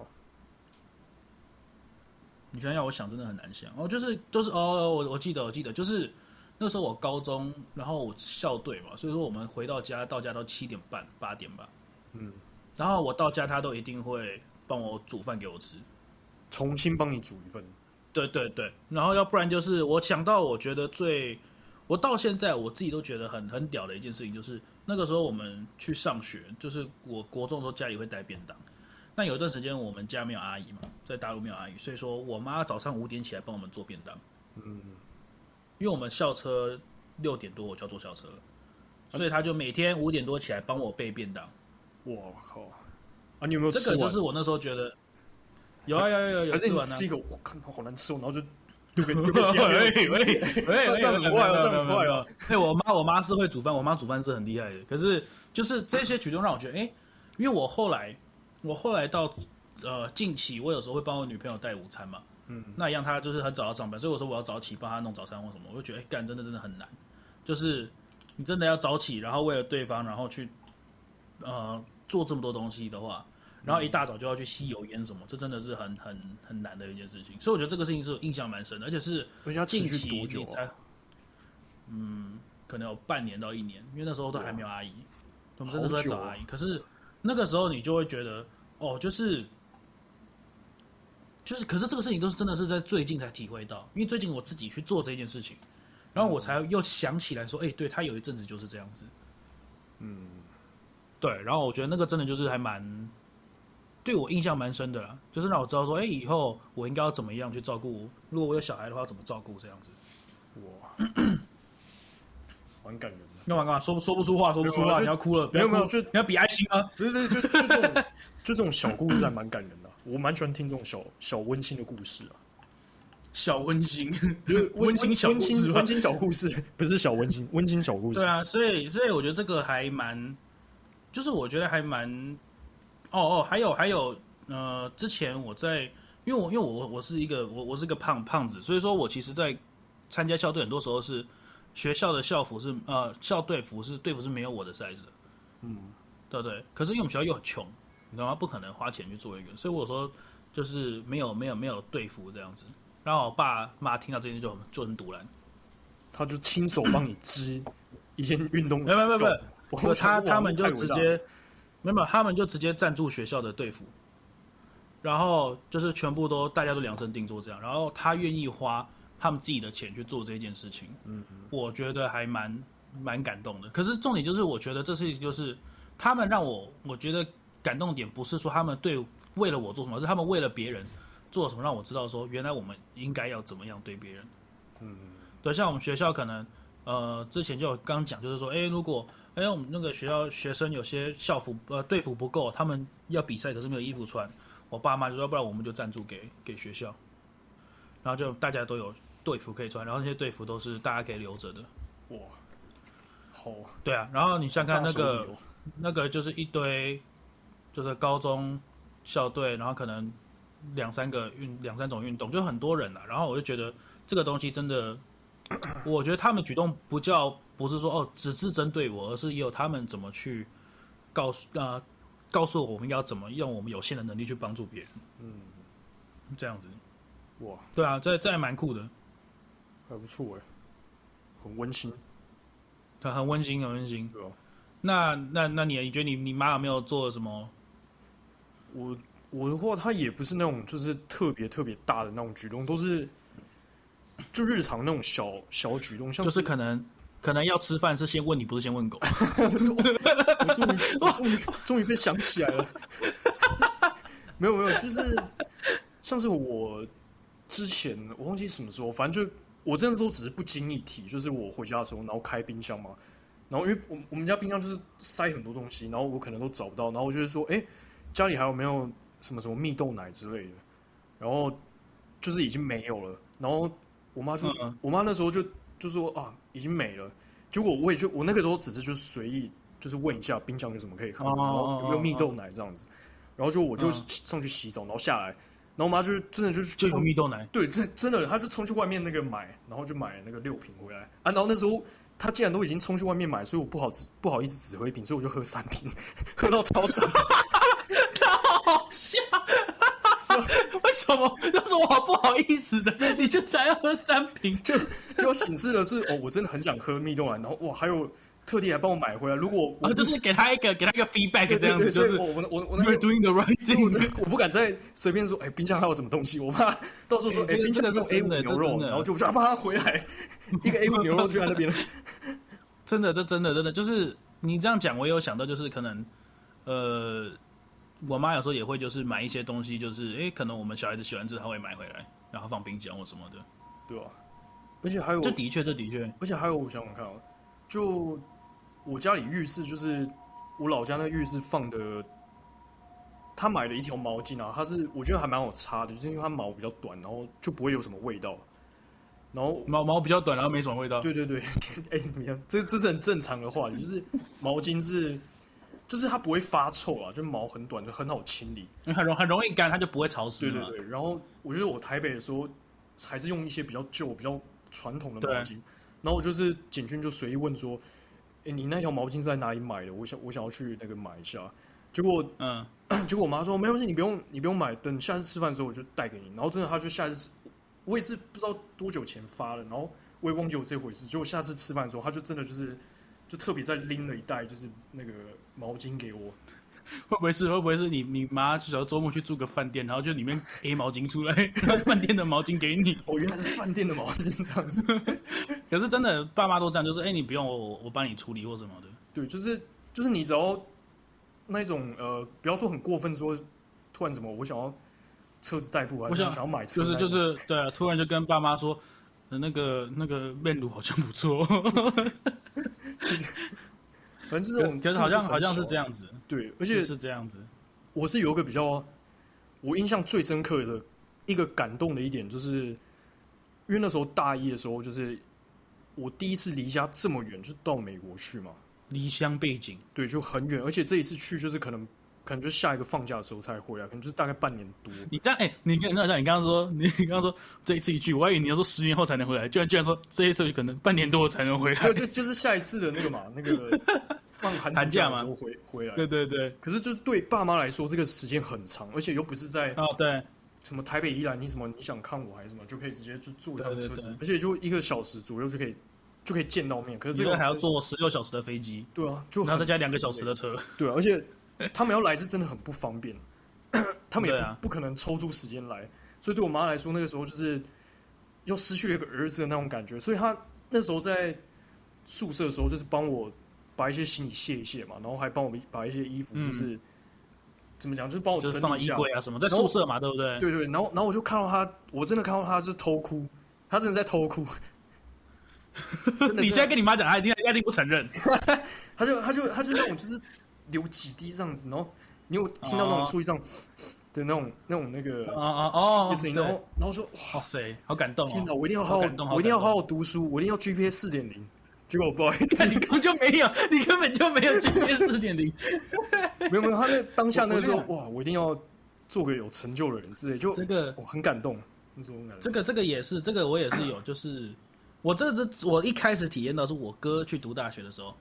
你想要我想，真的很难想。哦，就是都是哦，我我记得我记得就是。那时候我高中，然后我校队嘛，所以说我们回到家，到家都七点半八点吧。嗯，然后我到家，他都一定会帮我煮饭给我吃，重新帮你煮一份。对对对，然后要不然就是我想到，我觉得最，我到现在我自己都觉得很很屌的一件事情，就是那个时候我们去上学，就是我国中的时候家里会带便当，那有一段时间我们家没有阿姨嘛，在大陆没有阿姨，所以说我妈早上五点起来帮我们做便当。嗯。因为我们校车六点多我就要坐校车了，所以她就每天五点多起来帮我备便当。我靠！啊，你有没有吃？这个就是我那时候觉得有啊有有有有吃完了。吃一个，我看好难吃哦，然后就丢给丢给其他人吃。喂喂 喂，这样很坏哦，这样很坏哦。对，我妈我妈是会煮饭，我妈煮饭是很厉害的。可是就是这些举动让我觉得，哎，因为我后来我后来到呃近期，我有时候会帮我女朋友带午餐嘛。嗯，那一样，她就是很早要上班，所以我说我要早起帮她弄早餐或什么，我就觉得哎，干真的真的很难，就是你真的要早起，然后为了对方，然后去呃做这么多东西的话，然后一大早就要去吸油烟什么，这真的是很很很难的一件事情。所以我觉得这个事情是印象蛮深的，而且是近期你才，嗯，可能有半年到一年，因为那时候都还没有阿姨，我们真的都在找阿姨。可是那个时候你就会觉得，哦，就是。就是，可是这个事情都是真的是在最近才体会到，因为最近我自己去做这件事情，然后我才又想起来说，哎、欸，对，他有一阵子就是这样子，嗯，对，然后我觉得那个真的就是还蛮对我印象蛮深的啦，就是让我知道说，哎、欸，以后我应该要怎么样去照顾，如果我有小孩的话，要怎么照顾这样子，哇，蛮感人的，干嘛干嘛，说不说不出话，说不出话，你要哭了，没有没有，就你要比爱心啊，对对对，就就这种 就这种小故事还蛮感人的。我蛮喜欢听这种小小温馨的故事啊，小温馨，就是温馨小温馨温馨小故事，不是小温馨温馨小故事。对啊，所以所以我觉得这个还蛮，就是我觉得还蛮，哦哦，还有还有，呃，之前我在，因为我因为我我是一个我我是个胖胖子，所以说我其实，在参加校队很多时候是学校的校服是呃校队服是队服是没有我的 size 的，嗯，对不对？可是因为我们学校又很穷。你知道吗？不可能花钱去做一个，所以我说就是没有没有没有队服这样子。然后我爸妈听到这件事就很就很堵然，他就亲手帮你织一件运动服。没有没有没有，他他们就直接没有他们就直接赞助学校的队服，然后就是全部都大家都量身定做这样。然后他愿意花他们自己的钱去做这件事情，嗯嗯，我觉得还蛮蛮感动的。可是重点就是，我觉得这事情就是他们让我我觉得。感动点不是说他们对为了我做什么，而是他们为了别人做什么，让我知道说原来我们应该要怎么样对别人。嗯，对，像我们学校可能呃之前就刚讲，就是说，哎，如果哎我们那个学校学生有些校服呃队服不够，他们要比赛可是没有衣服穿，我爸妈就说，不然我们就赞助给给学校，然后就大家都有队服可以穿，然后那些队服都是大家可以留着的。哇，好，对啊，然后你想看那个那个就是一堆。就是高中校队，然后可能两三个运两三种运动，就很多人了。然后我就觉得这个东西真的，我觉得他们举动不叫不是说哦，只是针对我，而是也有他们怎么去告诉啊、呃，告诉我们要怎么用我们有限的能力去帮助别人。嗯，这样子。哇，对啊，这这还蛮酷的，还不错哎，很温馨，很很温馨，很温馨。对啊，那那那你你觉得你你妈有没有做什么？我我的话，她也不是那种就是特别特别大的那种举动，都是就日常那种小小举动，像是就是可能可能要吃饭是先问你，不是先问狗。我终于我终于终于被想起来了，没有没有，就是像是我之前我忘记什么时候，反正就我真的都只是不经意提，就是我回家的时候，然后开冰箱嘛，然后因为我我们家冰箱就是塞很多东西，然后我可能都找不到，然后我就说，哎、欸。家里还有没有什么什么蜜豆奶之类的？然后就是已经没有了。然后我妈就，嗯、我妈那时候就就说啊，已经没了。结果我也就我那个时候只是就随意就是问一下冰箱有什么可以喝，然后有没有蜜豆奶这样子。然后就我就上去洗澡，然后下来，然后我妈就真的就就有蜜豆奶。对，真真的，她就冲去外面那个买，然后就买那个六瓶回来啊。然后那时候她既然都已经冲去外面买，所以我不好不好意思指挥一瓶，所以我就喝三瓶，喝到超涨。好笑，为什么？那是我好不好意思的，你就才要喝三瓶，就就显示的是哦，我真的很想喝蜜豆奶，然后哇，还有特地来帮我买回来。如果我、啊、就是给他一个给他一个 feedback 这样子，就是我我我我那个 doing the right thing，我不敢再随便说，哎、欸，冰箱还有什么东西，我怕到时候说，哎、欸，冰箱的是 A 五牛肉，然后就我就要帮他回来一个 A 五牛肉就在那边了。真的，这真的真的就是你这样讲，我也有想到，就是可能呃。我妈有时候也会就是买一些东西，就是哎，可能我们小孩子喜欢吃，她会买回来，然后放冰箱或什么的，对啊。而且还有，这的确，这的确，而且还有，我想想看啊，就我家里浴室，就是我老家那个浴室放的，他买了一条毛巾啊，它是我觉得还蛮好擦的，就是因为它毛比较短，然后就不会有什么味道。然后毛毛比较短，然后没什么味道。对对对，哎，怎么样？这这是很正常的话，就是毛巾是。就是它不会发臭啊，就毛很短，就很好清理，很容很容易干，它就不会潮湿。对对对。然后我觉得我台北的时候还是用一些比较旧、比较传统的毛巾。然后我就是简讯就随意问说：“哎，你那条毛巾在哪里买的？我想我想要去那个买一下。”结果嗯，结果我妈说：“没关系，你不用你不用买，等下次吃饭的时候我就带给你。”然后真的，他就下次我也是不知道多久前发的，然后我也忘记有这回事。结果下次吃饭的时候，他就真的就是。就特别再拎了一袋，就是那个毛巾给我。会不会是？会不会是你？你妈只要周末去住个饭店，然后就里面 A 毛巾出来，饭店的毛巾给你。哦，原来是饭店的毛巾这样子。可是真的，爸妈都这样，就是哎、欸，你不用我，我帮你处理或什么的。对，就是就是你只要那种呃，不要说很过分，说突然什么，我想要车子代步啊，我想想要买车，就是就是对啊，突然就跟爸妈说，那个那个面乳好像不错。反正就是这种，可是好像好像是这样子，对，而且是这样子。我是有一个比较，我印象最深刻的一个感动的一点，就是因为那时候大一的时候，就是我第一次离家这么远，就到美国去嘛，离乡背景，对，就很远，而且这一次去就是可能。可能就是下一个放假的时候才回来，可能就是大概半年多。你这样，哎、欸，你跟那像你刚刚说，你刚刚说这一次一去，我还以为你要说十年后才能回来，居然居然说这一次可能半年多才能回来。对，就就是下一次的那个嘛，那个放寒寒假的时候回回来。对对对。可是就是对爸妈来说，这个时间很长，而且又不是在哦对，什么台北宜兰，你什么你想看我还是什么，就可以直接就坐一趟车子，而且就一个小时左右就可以就可以见到面。可是这个还要坐十六小时的飞机。对啊，就然后再加两个小时的车。对啊，而且。他们要来是真的很不方便，他们也不不可能抽出时间来，所以对我妈来说，那个时候就是又失去了一个儿子的那种感觉。所以她那时候在宿舍的时候，就是帮我把一些行李卸一卸嘛，然后还帮我把一些衣服，就是、嗯、怎么讲，就是帮我整理一下，放衣柜啊什么，在宿舍嘛，对不对？对对。然后，然后我就看到他，我真的看到他就是偷哭，他真的在偷哭。你现在跟你妈讲，他一定他一定不承认。他就他就他就那种就是。流几滴这样子，然后你有听到那种出一张的那种、那种、那个啊啊哦声音，然后然后说哇塞，好感动！天哪，我一定要好好，我一定要好好读书，我一定要 GPA 四点零。结果不好意思，你根本就没有，你根本就没有 GPA 四点零。没有没有，他那当下那个时候哇，我一定要做个有成就的人之类，就这个我很感动。那时候这个这个也是，这个我也是有，就是我这是我一开始体验到是我哥去读大学的时候。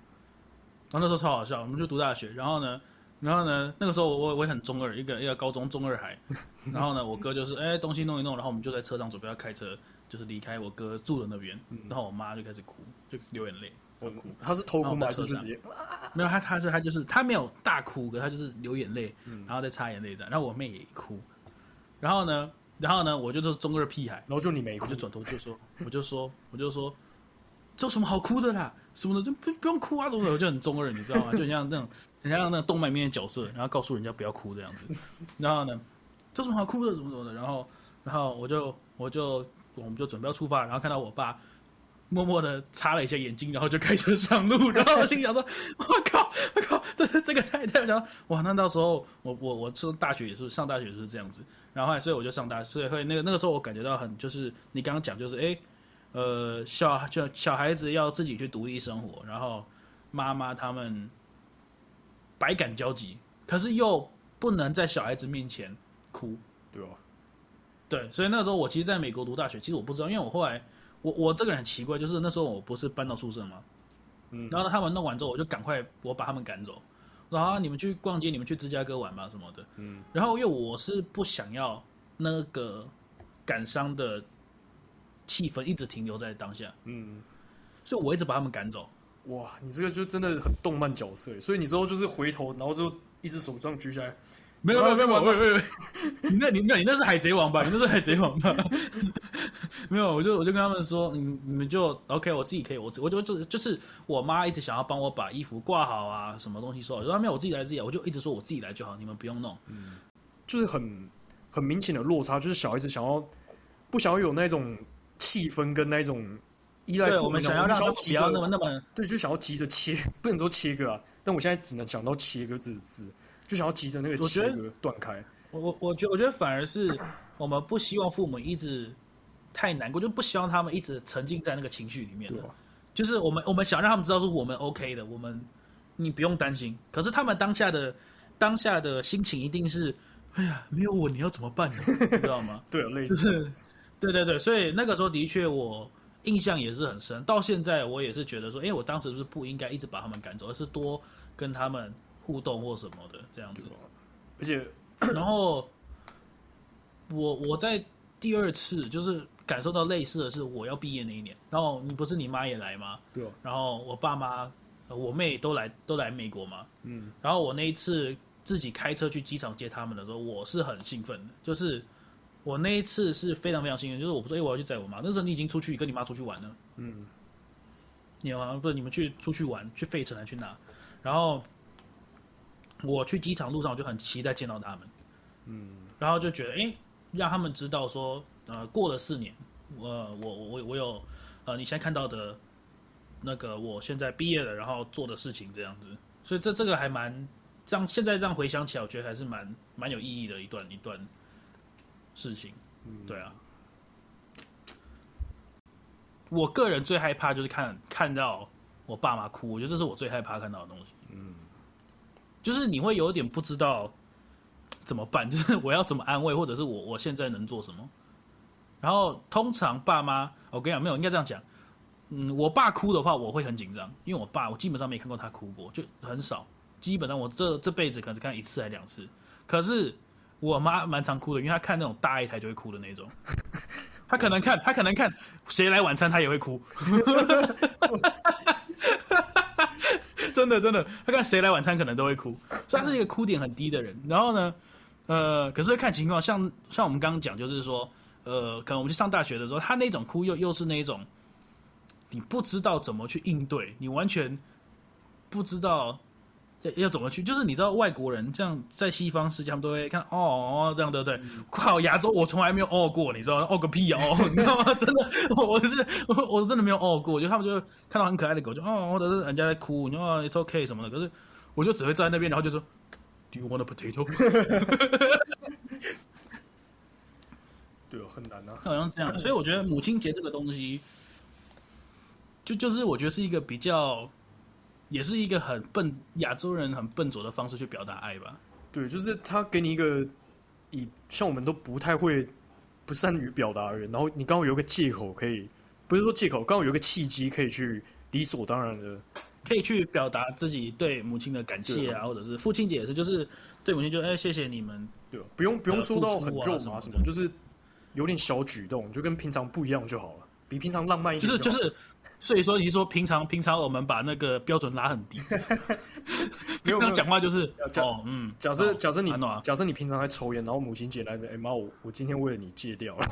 然后那时候超好笑，我们就读大学，然后呢，然后呢，那个时候我我也很中二，一个一个高中中二孩。然后呢，我哥就是哎东西弄一弄，然后我们就在车上准备要开车，就是离开我哥住的那边。然后我妈就开始哭，就流眼泪。我哭，他是偷哭吗？还是直接？没有，他他是他就是他没有大哭，可他就是流眼泪，然后再擦眼泪这样。然后我妹也哭。然后呢，然后呢，我就是中二屁孩。然后就你没哭，就转头就说，我就说，我就说，这有什么好哭的啦？什么的就不不用哭啊，什么的，我就很中二，你知道吗？就像那种，很像那个动漫里面的角色，然后告诉人家不要哭这样子。然后呢，这有什么好哭的？什么什么的。然后，然后我就我就我们就准备要出发，然后看到我爸。默默的擦了一下眼睛，然后就开车上路。然后我心里想说：“我靠，我靠，这这个太太想哇！那到时候我我我上大学也是上大学也是这样子。然后后来所以我就上大学，所以会那个那个时候我感觉到很就是你刚刚讲就是哎呃小就小孩子要自己去独立生活，然后妈妈他们百感交集，可是又不能在小孩子面前哭，对吧？对，所以那时候我其实在美国读大学，其实我不知道，因为我后来。我我这个人很奇怪，就是那时候我不是搬到宿舍吗？嗯，然后他们弄完之后，我就赶快我把他们赶走，然后你们去逛街，你们去芝加哥玩吧什么的，嗯，然后因为我是不想要那个感伤的气氛一直停留在当下，嗯，所以我一直把他们赶走。哇，你这个就真的很动漫角色，所以你之后就是回头，然后就一只手这样举起来。没有没有没有没有没有，你那你那你那是海贼王吧？你那是海贼王吧？没有，我就我就跟他们说，你你们就 OK，我自己可以，我我就就就是我妈一直想要帮我把衣服挂好啊，什么东西收好，我说没有，我自己来自己来，我就一直说我自己来就好，你们不用弄。嗯，就是很很明显的落差，就是小孩子想要不想要有那种气氛跟那种依赖，我们想要让他不要那么那么对，就想要急着切，不能说切割啊，但我现在只能想到切割这个字。就想要急着那个切割断开，我我我觉我觉得反而是我们不希望父母一直太难过，就不希望他们一直沉浸在那个情绪里面。对，就是我们我们想让他们知道说我们 OK 的，我们你不用担心。可是他们当下的当下的心情一定是，哎呀，没有我你要怎么办呢？你知道吗？对，类似，就是，对对对，所以那个时候的确我印象也是很深。到现在我也是觉得说，哎，我当时是不应该一直把他们赶走，而是多跟他们。互动或什么的这样子，而且，然后我我在第二次就是感受到类似的是我要毕业那一年，然后你不是你妈也来吗？对。然后我爸妈、我妹都来都来美国嘛。嗯。然后我那一次自己开车去机场接他们的时候，我是很兴奋的，就是我那一次是非常非常幸运，就是我不说哎我要去载我妈，那时候你已经出去跟你妈出去玩了。嗯。你好像不是你们去出去玩去费城还去哪？然后。我去机场路上，我就很期待见到他们，嗯，然后就觉得，哎，让他们知道说，呃，过了四年，我我我我有，呃，你现在看到的，那个我现在毕业了，然后做的事情这样子，所以这这个还蛮，这样现在这样回想起来，我觉得还是蛮蛮有意义的一段一段事情，嗯，对啊，我个人最害怕就是看看到我爸妈哭，我觉得这是我最害怕看到的东西，嗯。就是你会有点不知道怎么办，就是我要怎么安慰，或者是我我现在能做什么。然后通常爸妈，我跟你讲，没有，应该这样讲。嗯，我爸哭的话，我会很紧张，因为我爸我基本上没看过他哭过，就很少。基本上我这这辈子可能只看一次还两次。可是我妈蛮常哭的，因为她看那种大一台就会哭的那种。她可能看，她可能看谁来晚餐，她也会哭。真的真的，她看谁来晚餐可能都会哭，所以她是一个哭点很低的人。然后呢，呃，可是看情况，像像我们刚刚讲，就是说，呃，可能我们去上大学的时候，她那种哭又又是那一种，你不知道怎么去应对，你完全不知道。要怎么去？就是你知道外国人像在西方世界，他们都会看哦哦这样对不对？靠，亚洲我从来没有哦过，你知道吗？哦个屁哦，你知道吗？真的，我是我我真的没有哦过。就他们就看到很可爱的狗，就哦，或者是人家在哭，你说 it's okay 什么的。可是我就只会站在那边，然后就说 Do you want a potato？对哦，很难啊，好像这样。所以我觉得母亲节这个东西，就就是我觉得是一个比较。也是一个很笨亚洲人很笨拙的方式去表达爱吧。对，就是他给你一个以像我们都不太会不善于表达的人，然后你刚好有个借口可以，不是说借口，刚好有个契机可以去理所当然的可以去表达自己对母亲的感谢啊，或者是父亲节也是，就是对母亲就哎谢谢你们，对，不用不用说到很肉麻什么，就是有点小举动，就跟平常不一样就好了，比平常浪漫一点。就是就是，所以说你说平常平常我们把那个标准拉很低，平常讲话就是哦嗯，假设假设你假设你平常在抽烟，然后母亲节来的，哎妈我我今天为了你戒掉了。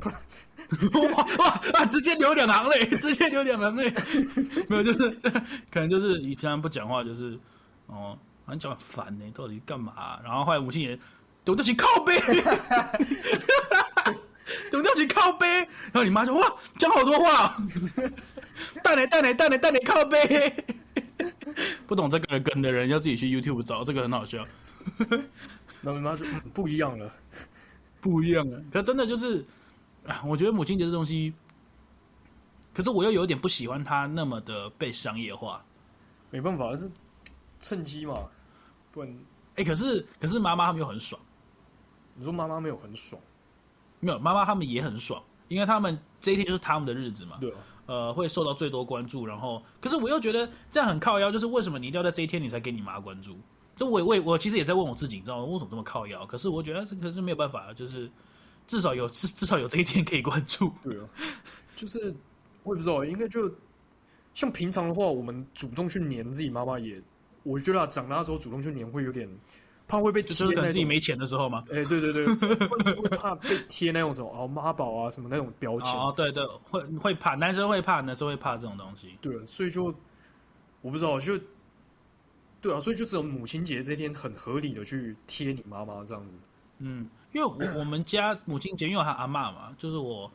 哇哇啊！直接流两行泪，直接流两行泪。没有，就是可能就是你平常不讲话，就是哦，很讲烦呢，到底干嘛、啊？然后后来母亲节，懂得起靠背，懂得起靠背。然后你妈说：“哇，讲好多话，蛋奶蛋奶蛋奶蛋奶靠背。”不懂这个梗的人要自己去 YouTube 找，这个很好笑。然后你妈说：“不一样了，不一样了。”可真的就是。啊，我觉得母亲节这东西，可是我又有点不喜欢它那么的被商业化。没办法，是趁机嘛，不然，哎，可是可是妈妈他们又很爽。你说妈妈没有很爽？没有，妈妈他们也很爽，因为他们这一天就是他们的日子嘛。对啊。呃，会受到最多关注，然后，可是我又觉得这样很靠腰，就是为什么你一定要在这一天你才给你妈关注？就我我我其实也在问我自己，你知道吗？为什么这么靠腰？可是我觉得这可是没有办法，就是。至少有 至至少有这一天可以关注。对啊，就是我也不知道，应该就像平常的话，我们主动去黏自己妈妈也，我觉得长大之后主动去黏会有点怕会被贴。就是等自己没钱的时候吗？哎、欸，对对对，会怕被贴那种什么哦妈宝啊什么那种标签。哦，对对，会会怕，男生会怕，男生会怕这种东西。对，所以就我不知道，就对啊，所以就只有母亲节这天很合理的去贴你妈妈这样子。嗯。因为我我们家母亲节，因为我还阿嬷嘛，就是我，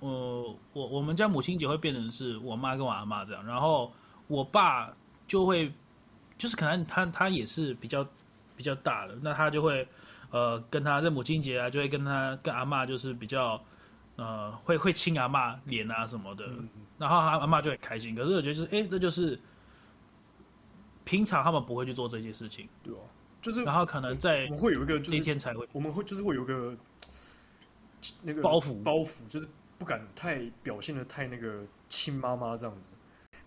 呃，我我们家母亲节会变成是我妈跟我阿妈这样，然后我爸就会，就是可能他他也是比较比较大的，那他就会呃跟他在母亲节啊，就会跟他跟阿妈就是比较呃会会亲阿妈脸啊什么的，然后他阿妈就很开心。可是我觉得就是哎，这就是平常他们不会去做这些事情，对哦。就是，然后可能在我们会有一个，就是那天才会，我们会就是会有一个那个包袱，包袱就是不敢太表现的太那个亲妈妈这样子。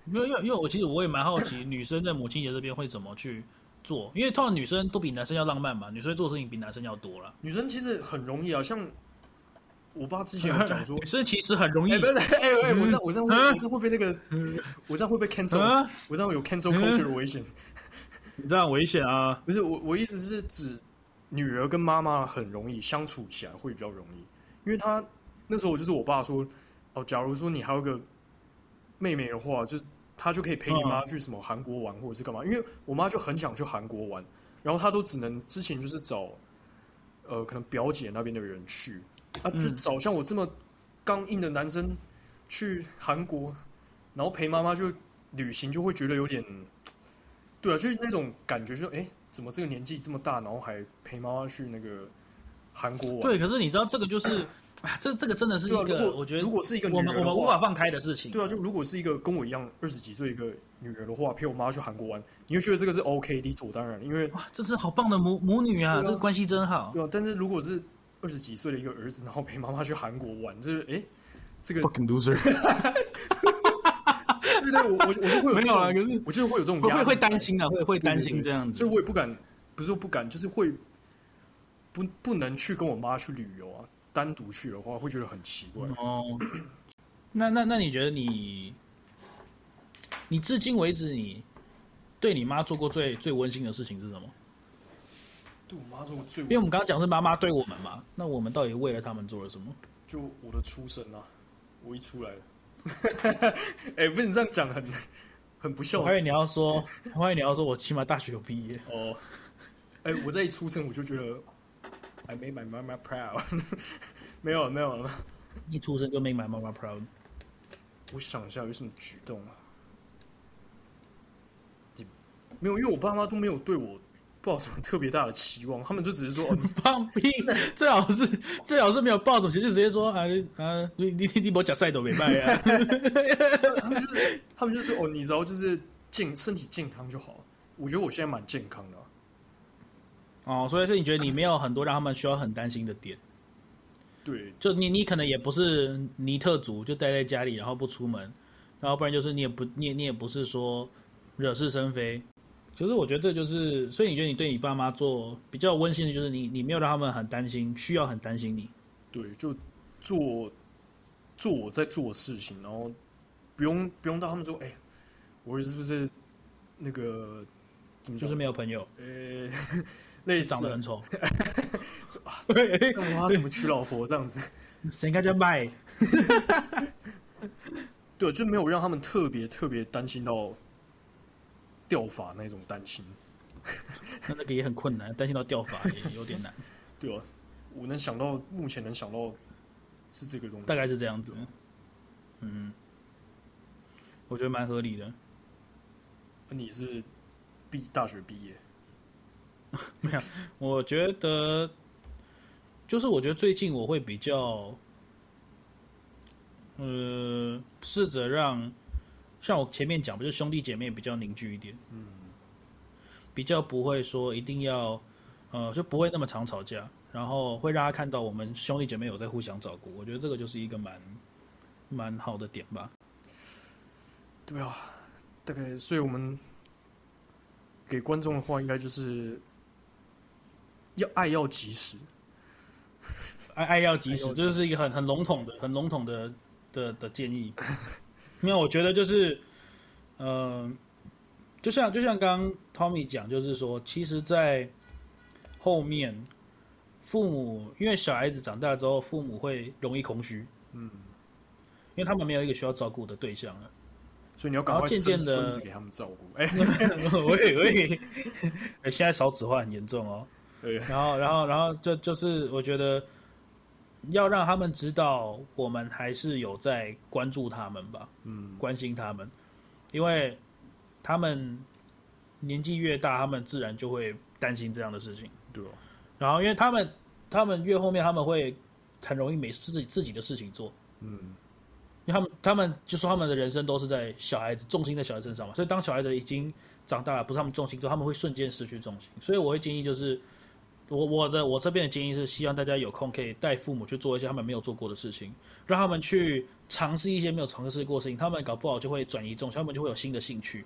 因为因为因为我其实我也蛮好奇，女生在母亲节这边会怎么去做？因为通常女生都比男生要浪漫嘛，女生做事情比男生要多了。女生其实很容易啊，像我爸之前有讲说，女生其实很容易。哎，不是，哎哎，我这样我这样会我这样会被那个，我这样会被 cancel，我这样有 cancel culture 的危险。你这样危险啊！不是我，我意思是指女儿跟妈妈很容易相处起来会比较容易，因为她那时候我就是我爸说，哦，假如说你还有个妹妹的话，就他就可以陪你妈去什么韩国玩或者是干嘛，因为我妈就很想去韩国玩，然后她都只能之前就是找呃可能表姐那边的人去啊，就找像我这么刚硬的男生去韩国，然后陪妈妈就旅行，就会觉得有点。对啊，就是那种感觉就，就哎，怎么这个年纪这么大，然后还陪妈妈去那个韩国玩？对，可是你知道这个就是，啊，这这个真的是一个，啊、我觉得如果是一个女我们我们无法放开的事情。对啊，就如果是一个跟我一样二十几岁一个女儿的话，陪我妈去韩国玩，你会觉得这个是 OK，理所当然，因为哇，这是好棒的母母女啊，啊这个关系真好。对啊，但是如果是二十几岁的一个儿子，然后陪妈妈去韩国玩，就是哎，这个 fucking loser。对对，我我我就会有没有啊，可是我就是会有这种压力，会会担心啊，会会担心这样子，所以我也不敢，不是说不敢，就是会不不能去跟我妈去旅游啊，单独去的话会觉得很奇怪哦。那那那你觉得你你至今为止你对你妈做过最最温馨的事情是什么？对我妈做过最，因为我们刚刚讲是妈妈对我们嘛，那我们到底为了他们做了什么？就我的出生啊，我一出来。哎、欸，不是你这样讲很很不孝。我以为你要说，我以为你要说我起码大学有毕业哦。哎、欸，我这一出生我就觉得，I made my mama proud 没。有了，没有了。一出生就 make my mama proud。我想一下有什么举动啊？没有，因为我爸妈都没有对我。抱什么特别大的期望，他们就只是说：“哦、你 放屁！”最好是最好是没有抱什么，就直接说：“啊啊，你你你不讲赛都没卖啊！”他们就是他们就是说：“哦，你知道，就是健身体健康就好。”我觉得我现在蛮健康的、啊。哦，所以是你觉得你没有很多让他们需要很担心的点？对，就你你可能也不是尼特族，就待在家里然后不出门，然后不然就是你也不你也你也不是说。惹是生非。其实我觉得这就是，所以你觉得你对你爸妈做比较温馨的，就是你你没有让他们很担心，需要很担心你。对，就做做我在做的事情，然后不用不用到他们说，哎、欸，我是不是那个怎么就是没有朋友？呃、欸，类似长得很丑，对，我 怎么娶老婆这样子？谁应该叫卖？对，就没有让他们特别特别担心到。掉发那种担心，那那个也很困难，担心到掉发也有点难。对啊，我能想到，目前能想到是这个东西，大概是这样子。嗯，我觉得蛮合理的。你是毕大学毕业？没有，我觉得就是我觉得最近我会比较，呃，试着让。像我前面讲，不就兄弟姐妹比较凝聚一点，嗯，比较不会说一定要，呃，就不会那么常吵架，然后会让他看到我们兄弟姐妹有在互相照顾，我觉得这个就是一个蛮蛮好的点吧。对啊，大概，所以我们给观众的话，应该就是要爱要及时，爱爱要及时，这就是一个很很笼统的、很笼统的的的建议。没有，我觉得就是，嗯、呃，就像就像刚刚 Tommy 讲，就是说，其实，在后面，父母因为小孩子长大之后，父母会容易空虚，嗯，因为他们没有一个需要照顾的对象了，所以你要赶快渐渐的给他们照顾。哎，我 也我也，哎，现在少子化很严重哦，对，然后然后然后就就是我觉得。要让他们知道，我们还是有在关注他们吧，嗯，关心他们，因为他们年纪越大，他们自然就会担心这样的事情，对。然后，因为他们，他们越后面，他们会很容易没自己自己的事情做，嗯，因为他们，他们就说他们的人生都是在小孩子重心在小孩身上嘛，所以当小孩子已经长大了，不是他们重心之后，他们会瞬间失去重心，所以我会建议就是。我我的我这边的建议是，希望大家有空可以带父母去做一些他们没有做过的事情，让他们去尝试一些没有尝试过的事情，他们搞不好就会转移重心，他们就会有新的兴趣，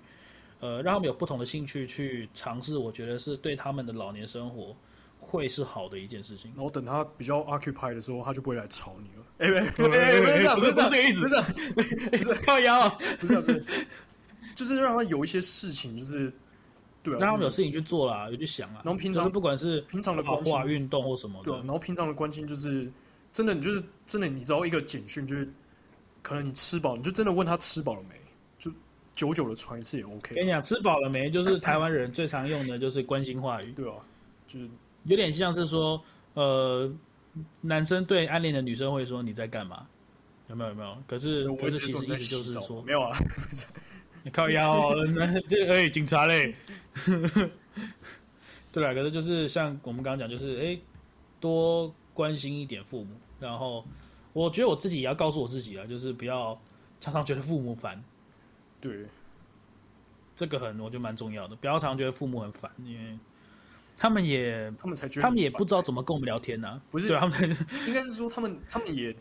呃，让他们有不同的兴趣去尝试，我觉得是对他们的老年生活会是好的一件事情。然后等他比较 occupy 的时候，他就不会来吵你了。哎，不是这样不是这个意思，不是，不是靠腰，不是不是，就是让他有一些事情就是。对啊，让他们有事情去做啦，有去想啊。然后平常不管是平常的关心、运动或什么的，对啊。然后平常的关心就是真的，你就是真的，你知道一个简讯就是可能你吃饱，你就真的问他吃饱了没，就久久的传一次也 OK。跟你讲，吃饱了没，就是台湾人最常用的就是关心话语，对啊，就是有点像是说，呃，男生对暗恋的女生会说你在干嘛？有没有？有没有？可是可是其实意思就是说没有啊。你靠腰，那这个哎，警察嘞。对啦，可是就是像我们刚刚讲，就是哎，多关心一点父母。然后，我觉得我自己也要告诉我自己啊，就是不要常常觉得父母烦。对，这个很我觉得蛮重要的，不要常常觉得父母很烦，因为他们也他们才觉得他们也不知道怎么跟我们聊天呢、啊。不是，对他们应该是说他们他们也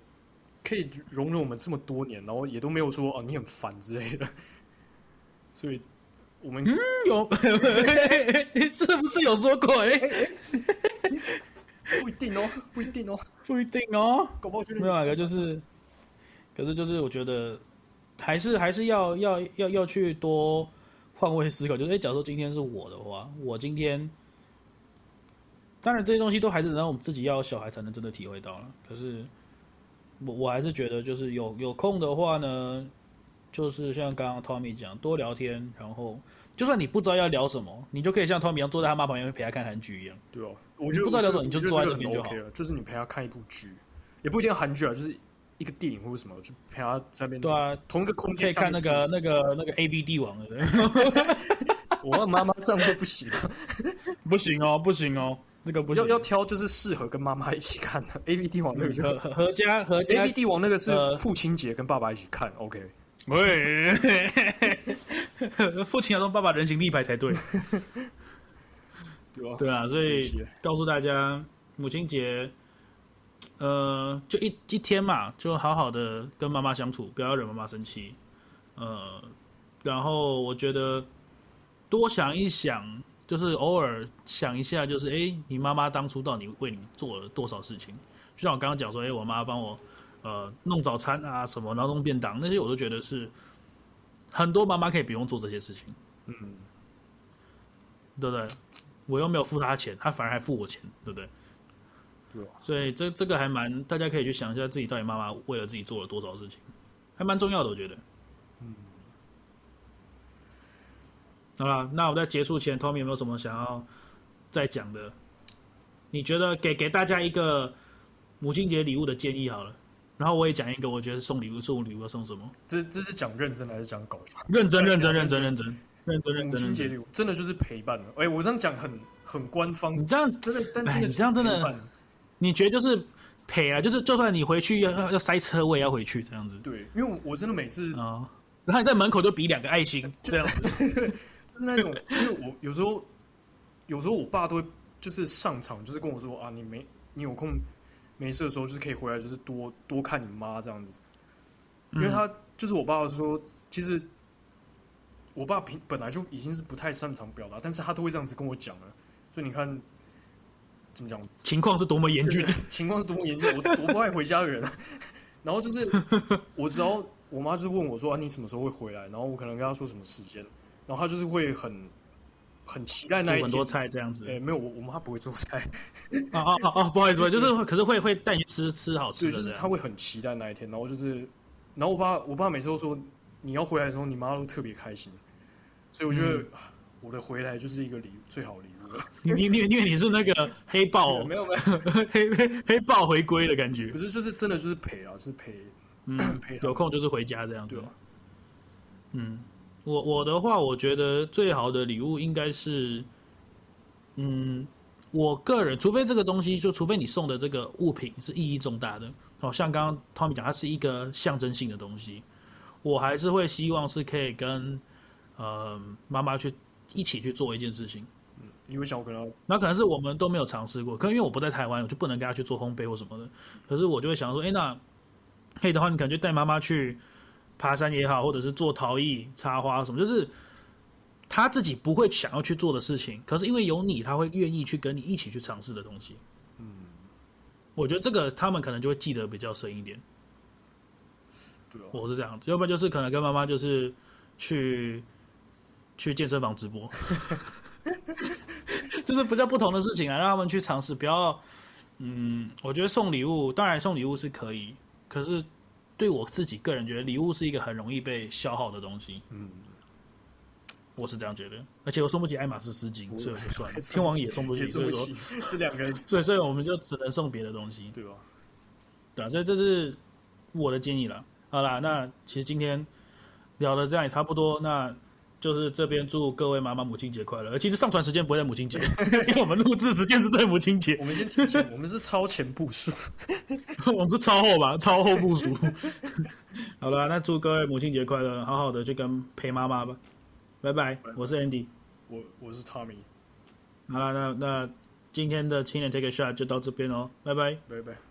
可以容忍我们这么多年，然后也都没有说哦你很烦之类的。所以，我们嗯有，是不是有说过？哎，不一定哦，不一定哦，不一定哦。搞不好没有啊，就是，可是就是我觉得，还是还是要要要要去多换位思考。就是，哎，假如说今天是我的话，我今天，当然这些东西都还是等到我们自己要小孩才能真的体会到了。可是，我我还是觉得，就是有有空的话呢。就是像刚刚 Tommy 讲，多聊天，然后就算你不知道要聊什么，你就可以像 Tommy 一样坐在他妈旁边陪他看韩剧一样。对哦，我觉得不知道聊什么，你就坐在那边就好了。就是你陪他看一部剧，也不一定要韩剧啊，就是一个电影或者什么，就陪他在那边。对啊，同一个空间可以看那个那个那个 A B 帝王的。我妈妈这样会不行，不行哦，不行哦，那个不行。要要挑就是适合跟妈妈一起看的 A B 帝王那个合合家合家 A B 帝王那个是父亲节跟爸爸一起看，OK。喂，父亲要当爸爸人形立牌才对，对啊，对啊，所以告诉大家，母亲节，呃，就一一天嘛，就好好的跟妈妈相处，不要惹妈妈生气，呃，然后我觉得多想一想，就是偶尔想一下，就是哎，你妈妈当初到底为你做了多少事情？就像我刚刚讲说，哎，我妈帮我呃弄早餐啊，什么然后弄便当那些，我都觉得是很多妈妈可以不用做这些事情，嗯，对不对？我又没有付他钱，他反而还付我钱，对不对？对啊。所以这这个还蛮，大家可以去想一下自己到底妈妈为了自己做了多少事情，还蛮重要的，我觉得。嗯。好了，那我在结束前，Tommy 有没有什么想要再讲的？你觉得给给大家一个母亲节礼物的建议好了，然后我也讲一个，我觉得送礼物送礼物要送什么？这这是讲认真还是讲搞笑？认真认真认真认真认真认真。母亲节礼物真的就是陪伴了。哎、欸，我这样讲很很官方，你这样真的，但真的你这样真的，你觉得就是陪啊？就是就算你回去要要要塞车，我也要回去这样子。对，因为我我真的每次啊、哦，然后你在门口就比两个爱心这样子。就是那种，因为我有时候，有时候我爸都会就是上场，就是跟我说啊，你没你有空没事的时候，就是可以回来，就是多多看你妈这样子。因为他就是我爸说，其实我爸平本来就已经是不太擅长表达，但是他都会这样子跟我讲了。所以你看怎么讲，情况是多么严峻，情况是多么严峻，我多不爱回家的人。然后就是我只要我妈就问我说啊，你什么时候会回来？然后我可能跟她说什么时间。然后她就是会很很期待那一很多菜这样子。哎，没有，我我妈不会做菜。哦哦哦哦，不好意思，就是可是会会带你吃吃好吃的。对，就是她会很期待那一天。然后就是，然后我爸我爸每次都说，你要回来的时候，你妈都特别开心。所以我觉得、嗯、我的回来就是一个礼最好礼物了。你你你因为你是那个黑豹，没有没有黑黑黑豹回归的感觉。不是，就是真的就是陪啊，就是陪，嗯，陪有空就是回家这样子。嗯。我我的话，我觉得最好的礼物应该是，嗯，我个人，除非这个东西，就除非你送的这个物品是意义重大的，哦，像刚刚 Tommy 讲，它是一个象征性的东西，我还是会希望是可以跟呃妈妈去一起去做一件事情。嗯，你会想我可能，那可能是我们都没有尝试过，可能因为我不在台湾，我就不能跟他去做烘焙或什么的。可是我就会想说，哎，那可以的话，你可能就带妈妈去。爬山也好，或者是做陶艺、插花什么，就是他自己不会想要去做的事情，可是因为有你，他会愿意去跟你一起去尝试的东西。嗯，我觉得这个他们可能就会记得比较深一点。对啊，我是这样子，要不然就是可能跟妈妈就是去去健身房直播，就是比较不同的事情啊，让他们去尝试。不要，嗯，我觉得送礼物，当然送礼物是可以，可是。对我自己个人觉得，礼物是一个很容易被消耗的东西。嗯，我是这样觉得。而且我送不起爱马仕丝巾，所以我就算了。天王也送不起，所以说是两个人。所以，所以我们就只能送别的东西，对吧？对啊，所以这是我的建议了。好啦，那其实今天聊的这样也差不多。那。就是这边祝各位妈妈母亲节快乐。其实上传时间不会在母亲节，因为我们录制时间是在母亲节。我们先提前，我们是超前部署，我们是超后吧，超后部署。好了，那祝各位母亲节快乐，好好的去跟陪妈妈吧。拜拜，我是 Andy，我我是 Tommy。好了，那那今天的青年 Take a Shot 就到这边哦，拜拜，拜拜。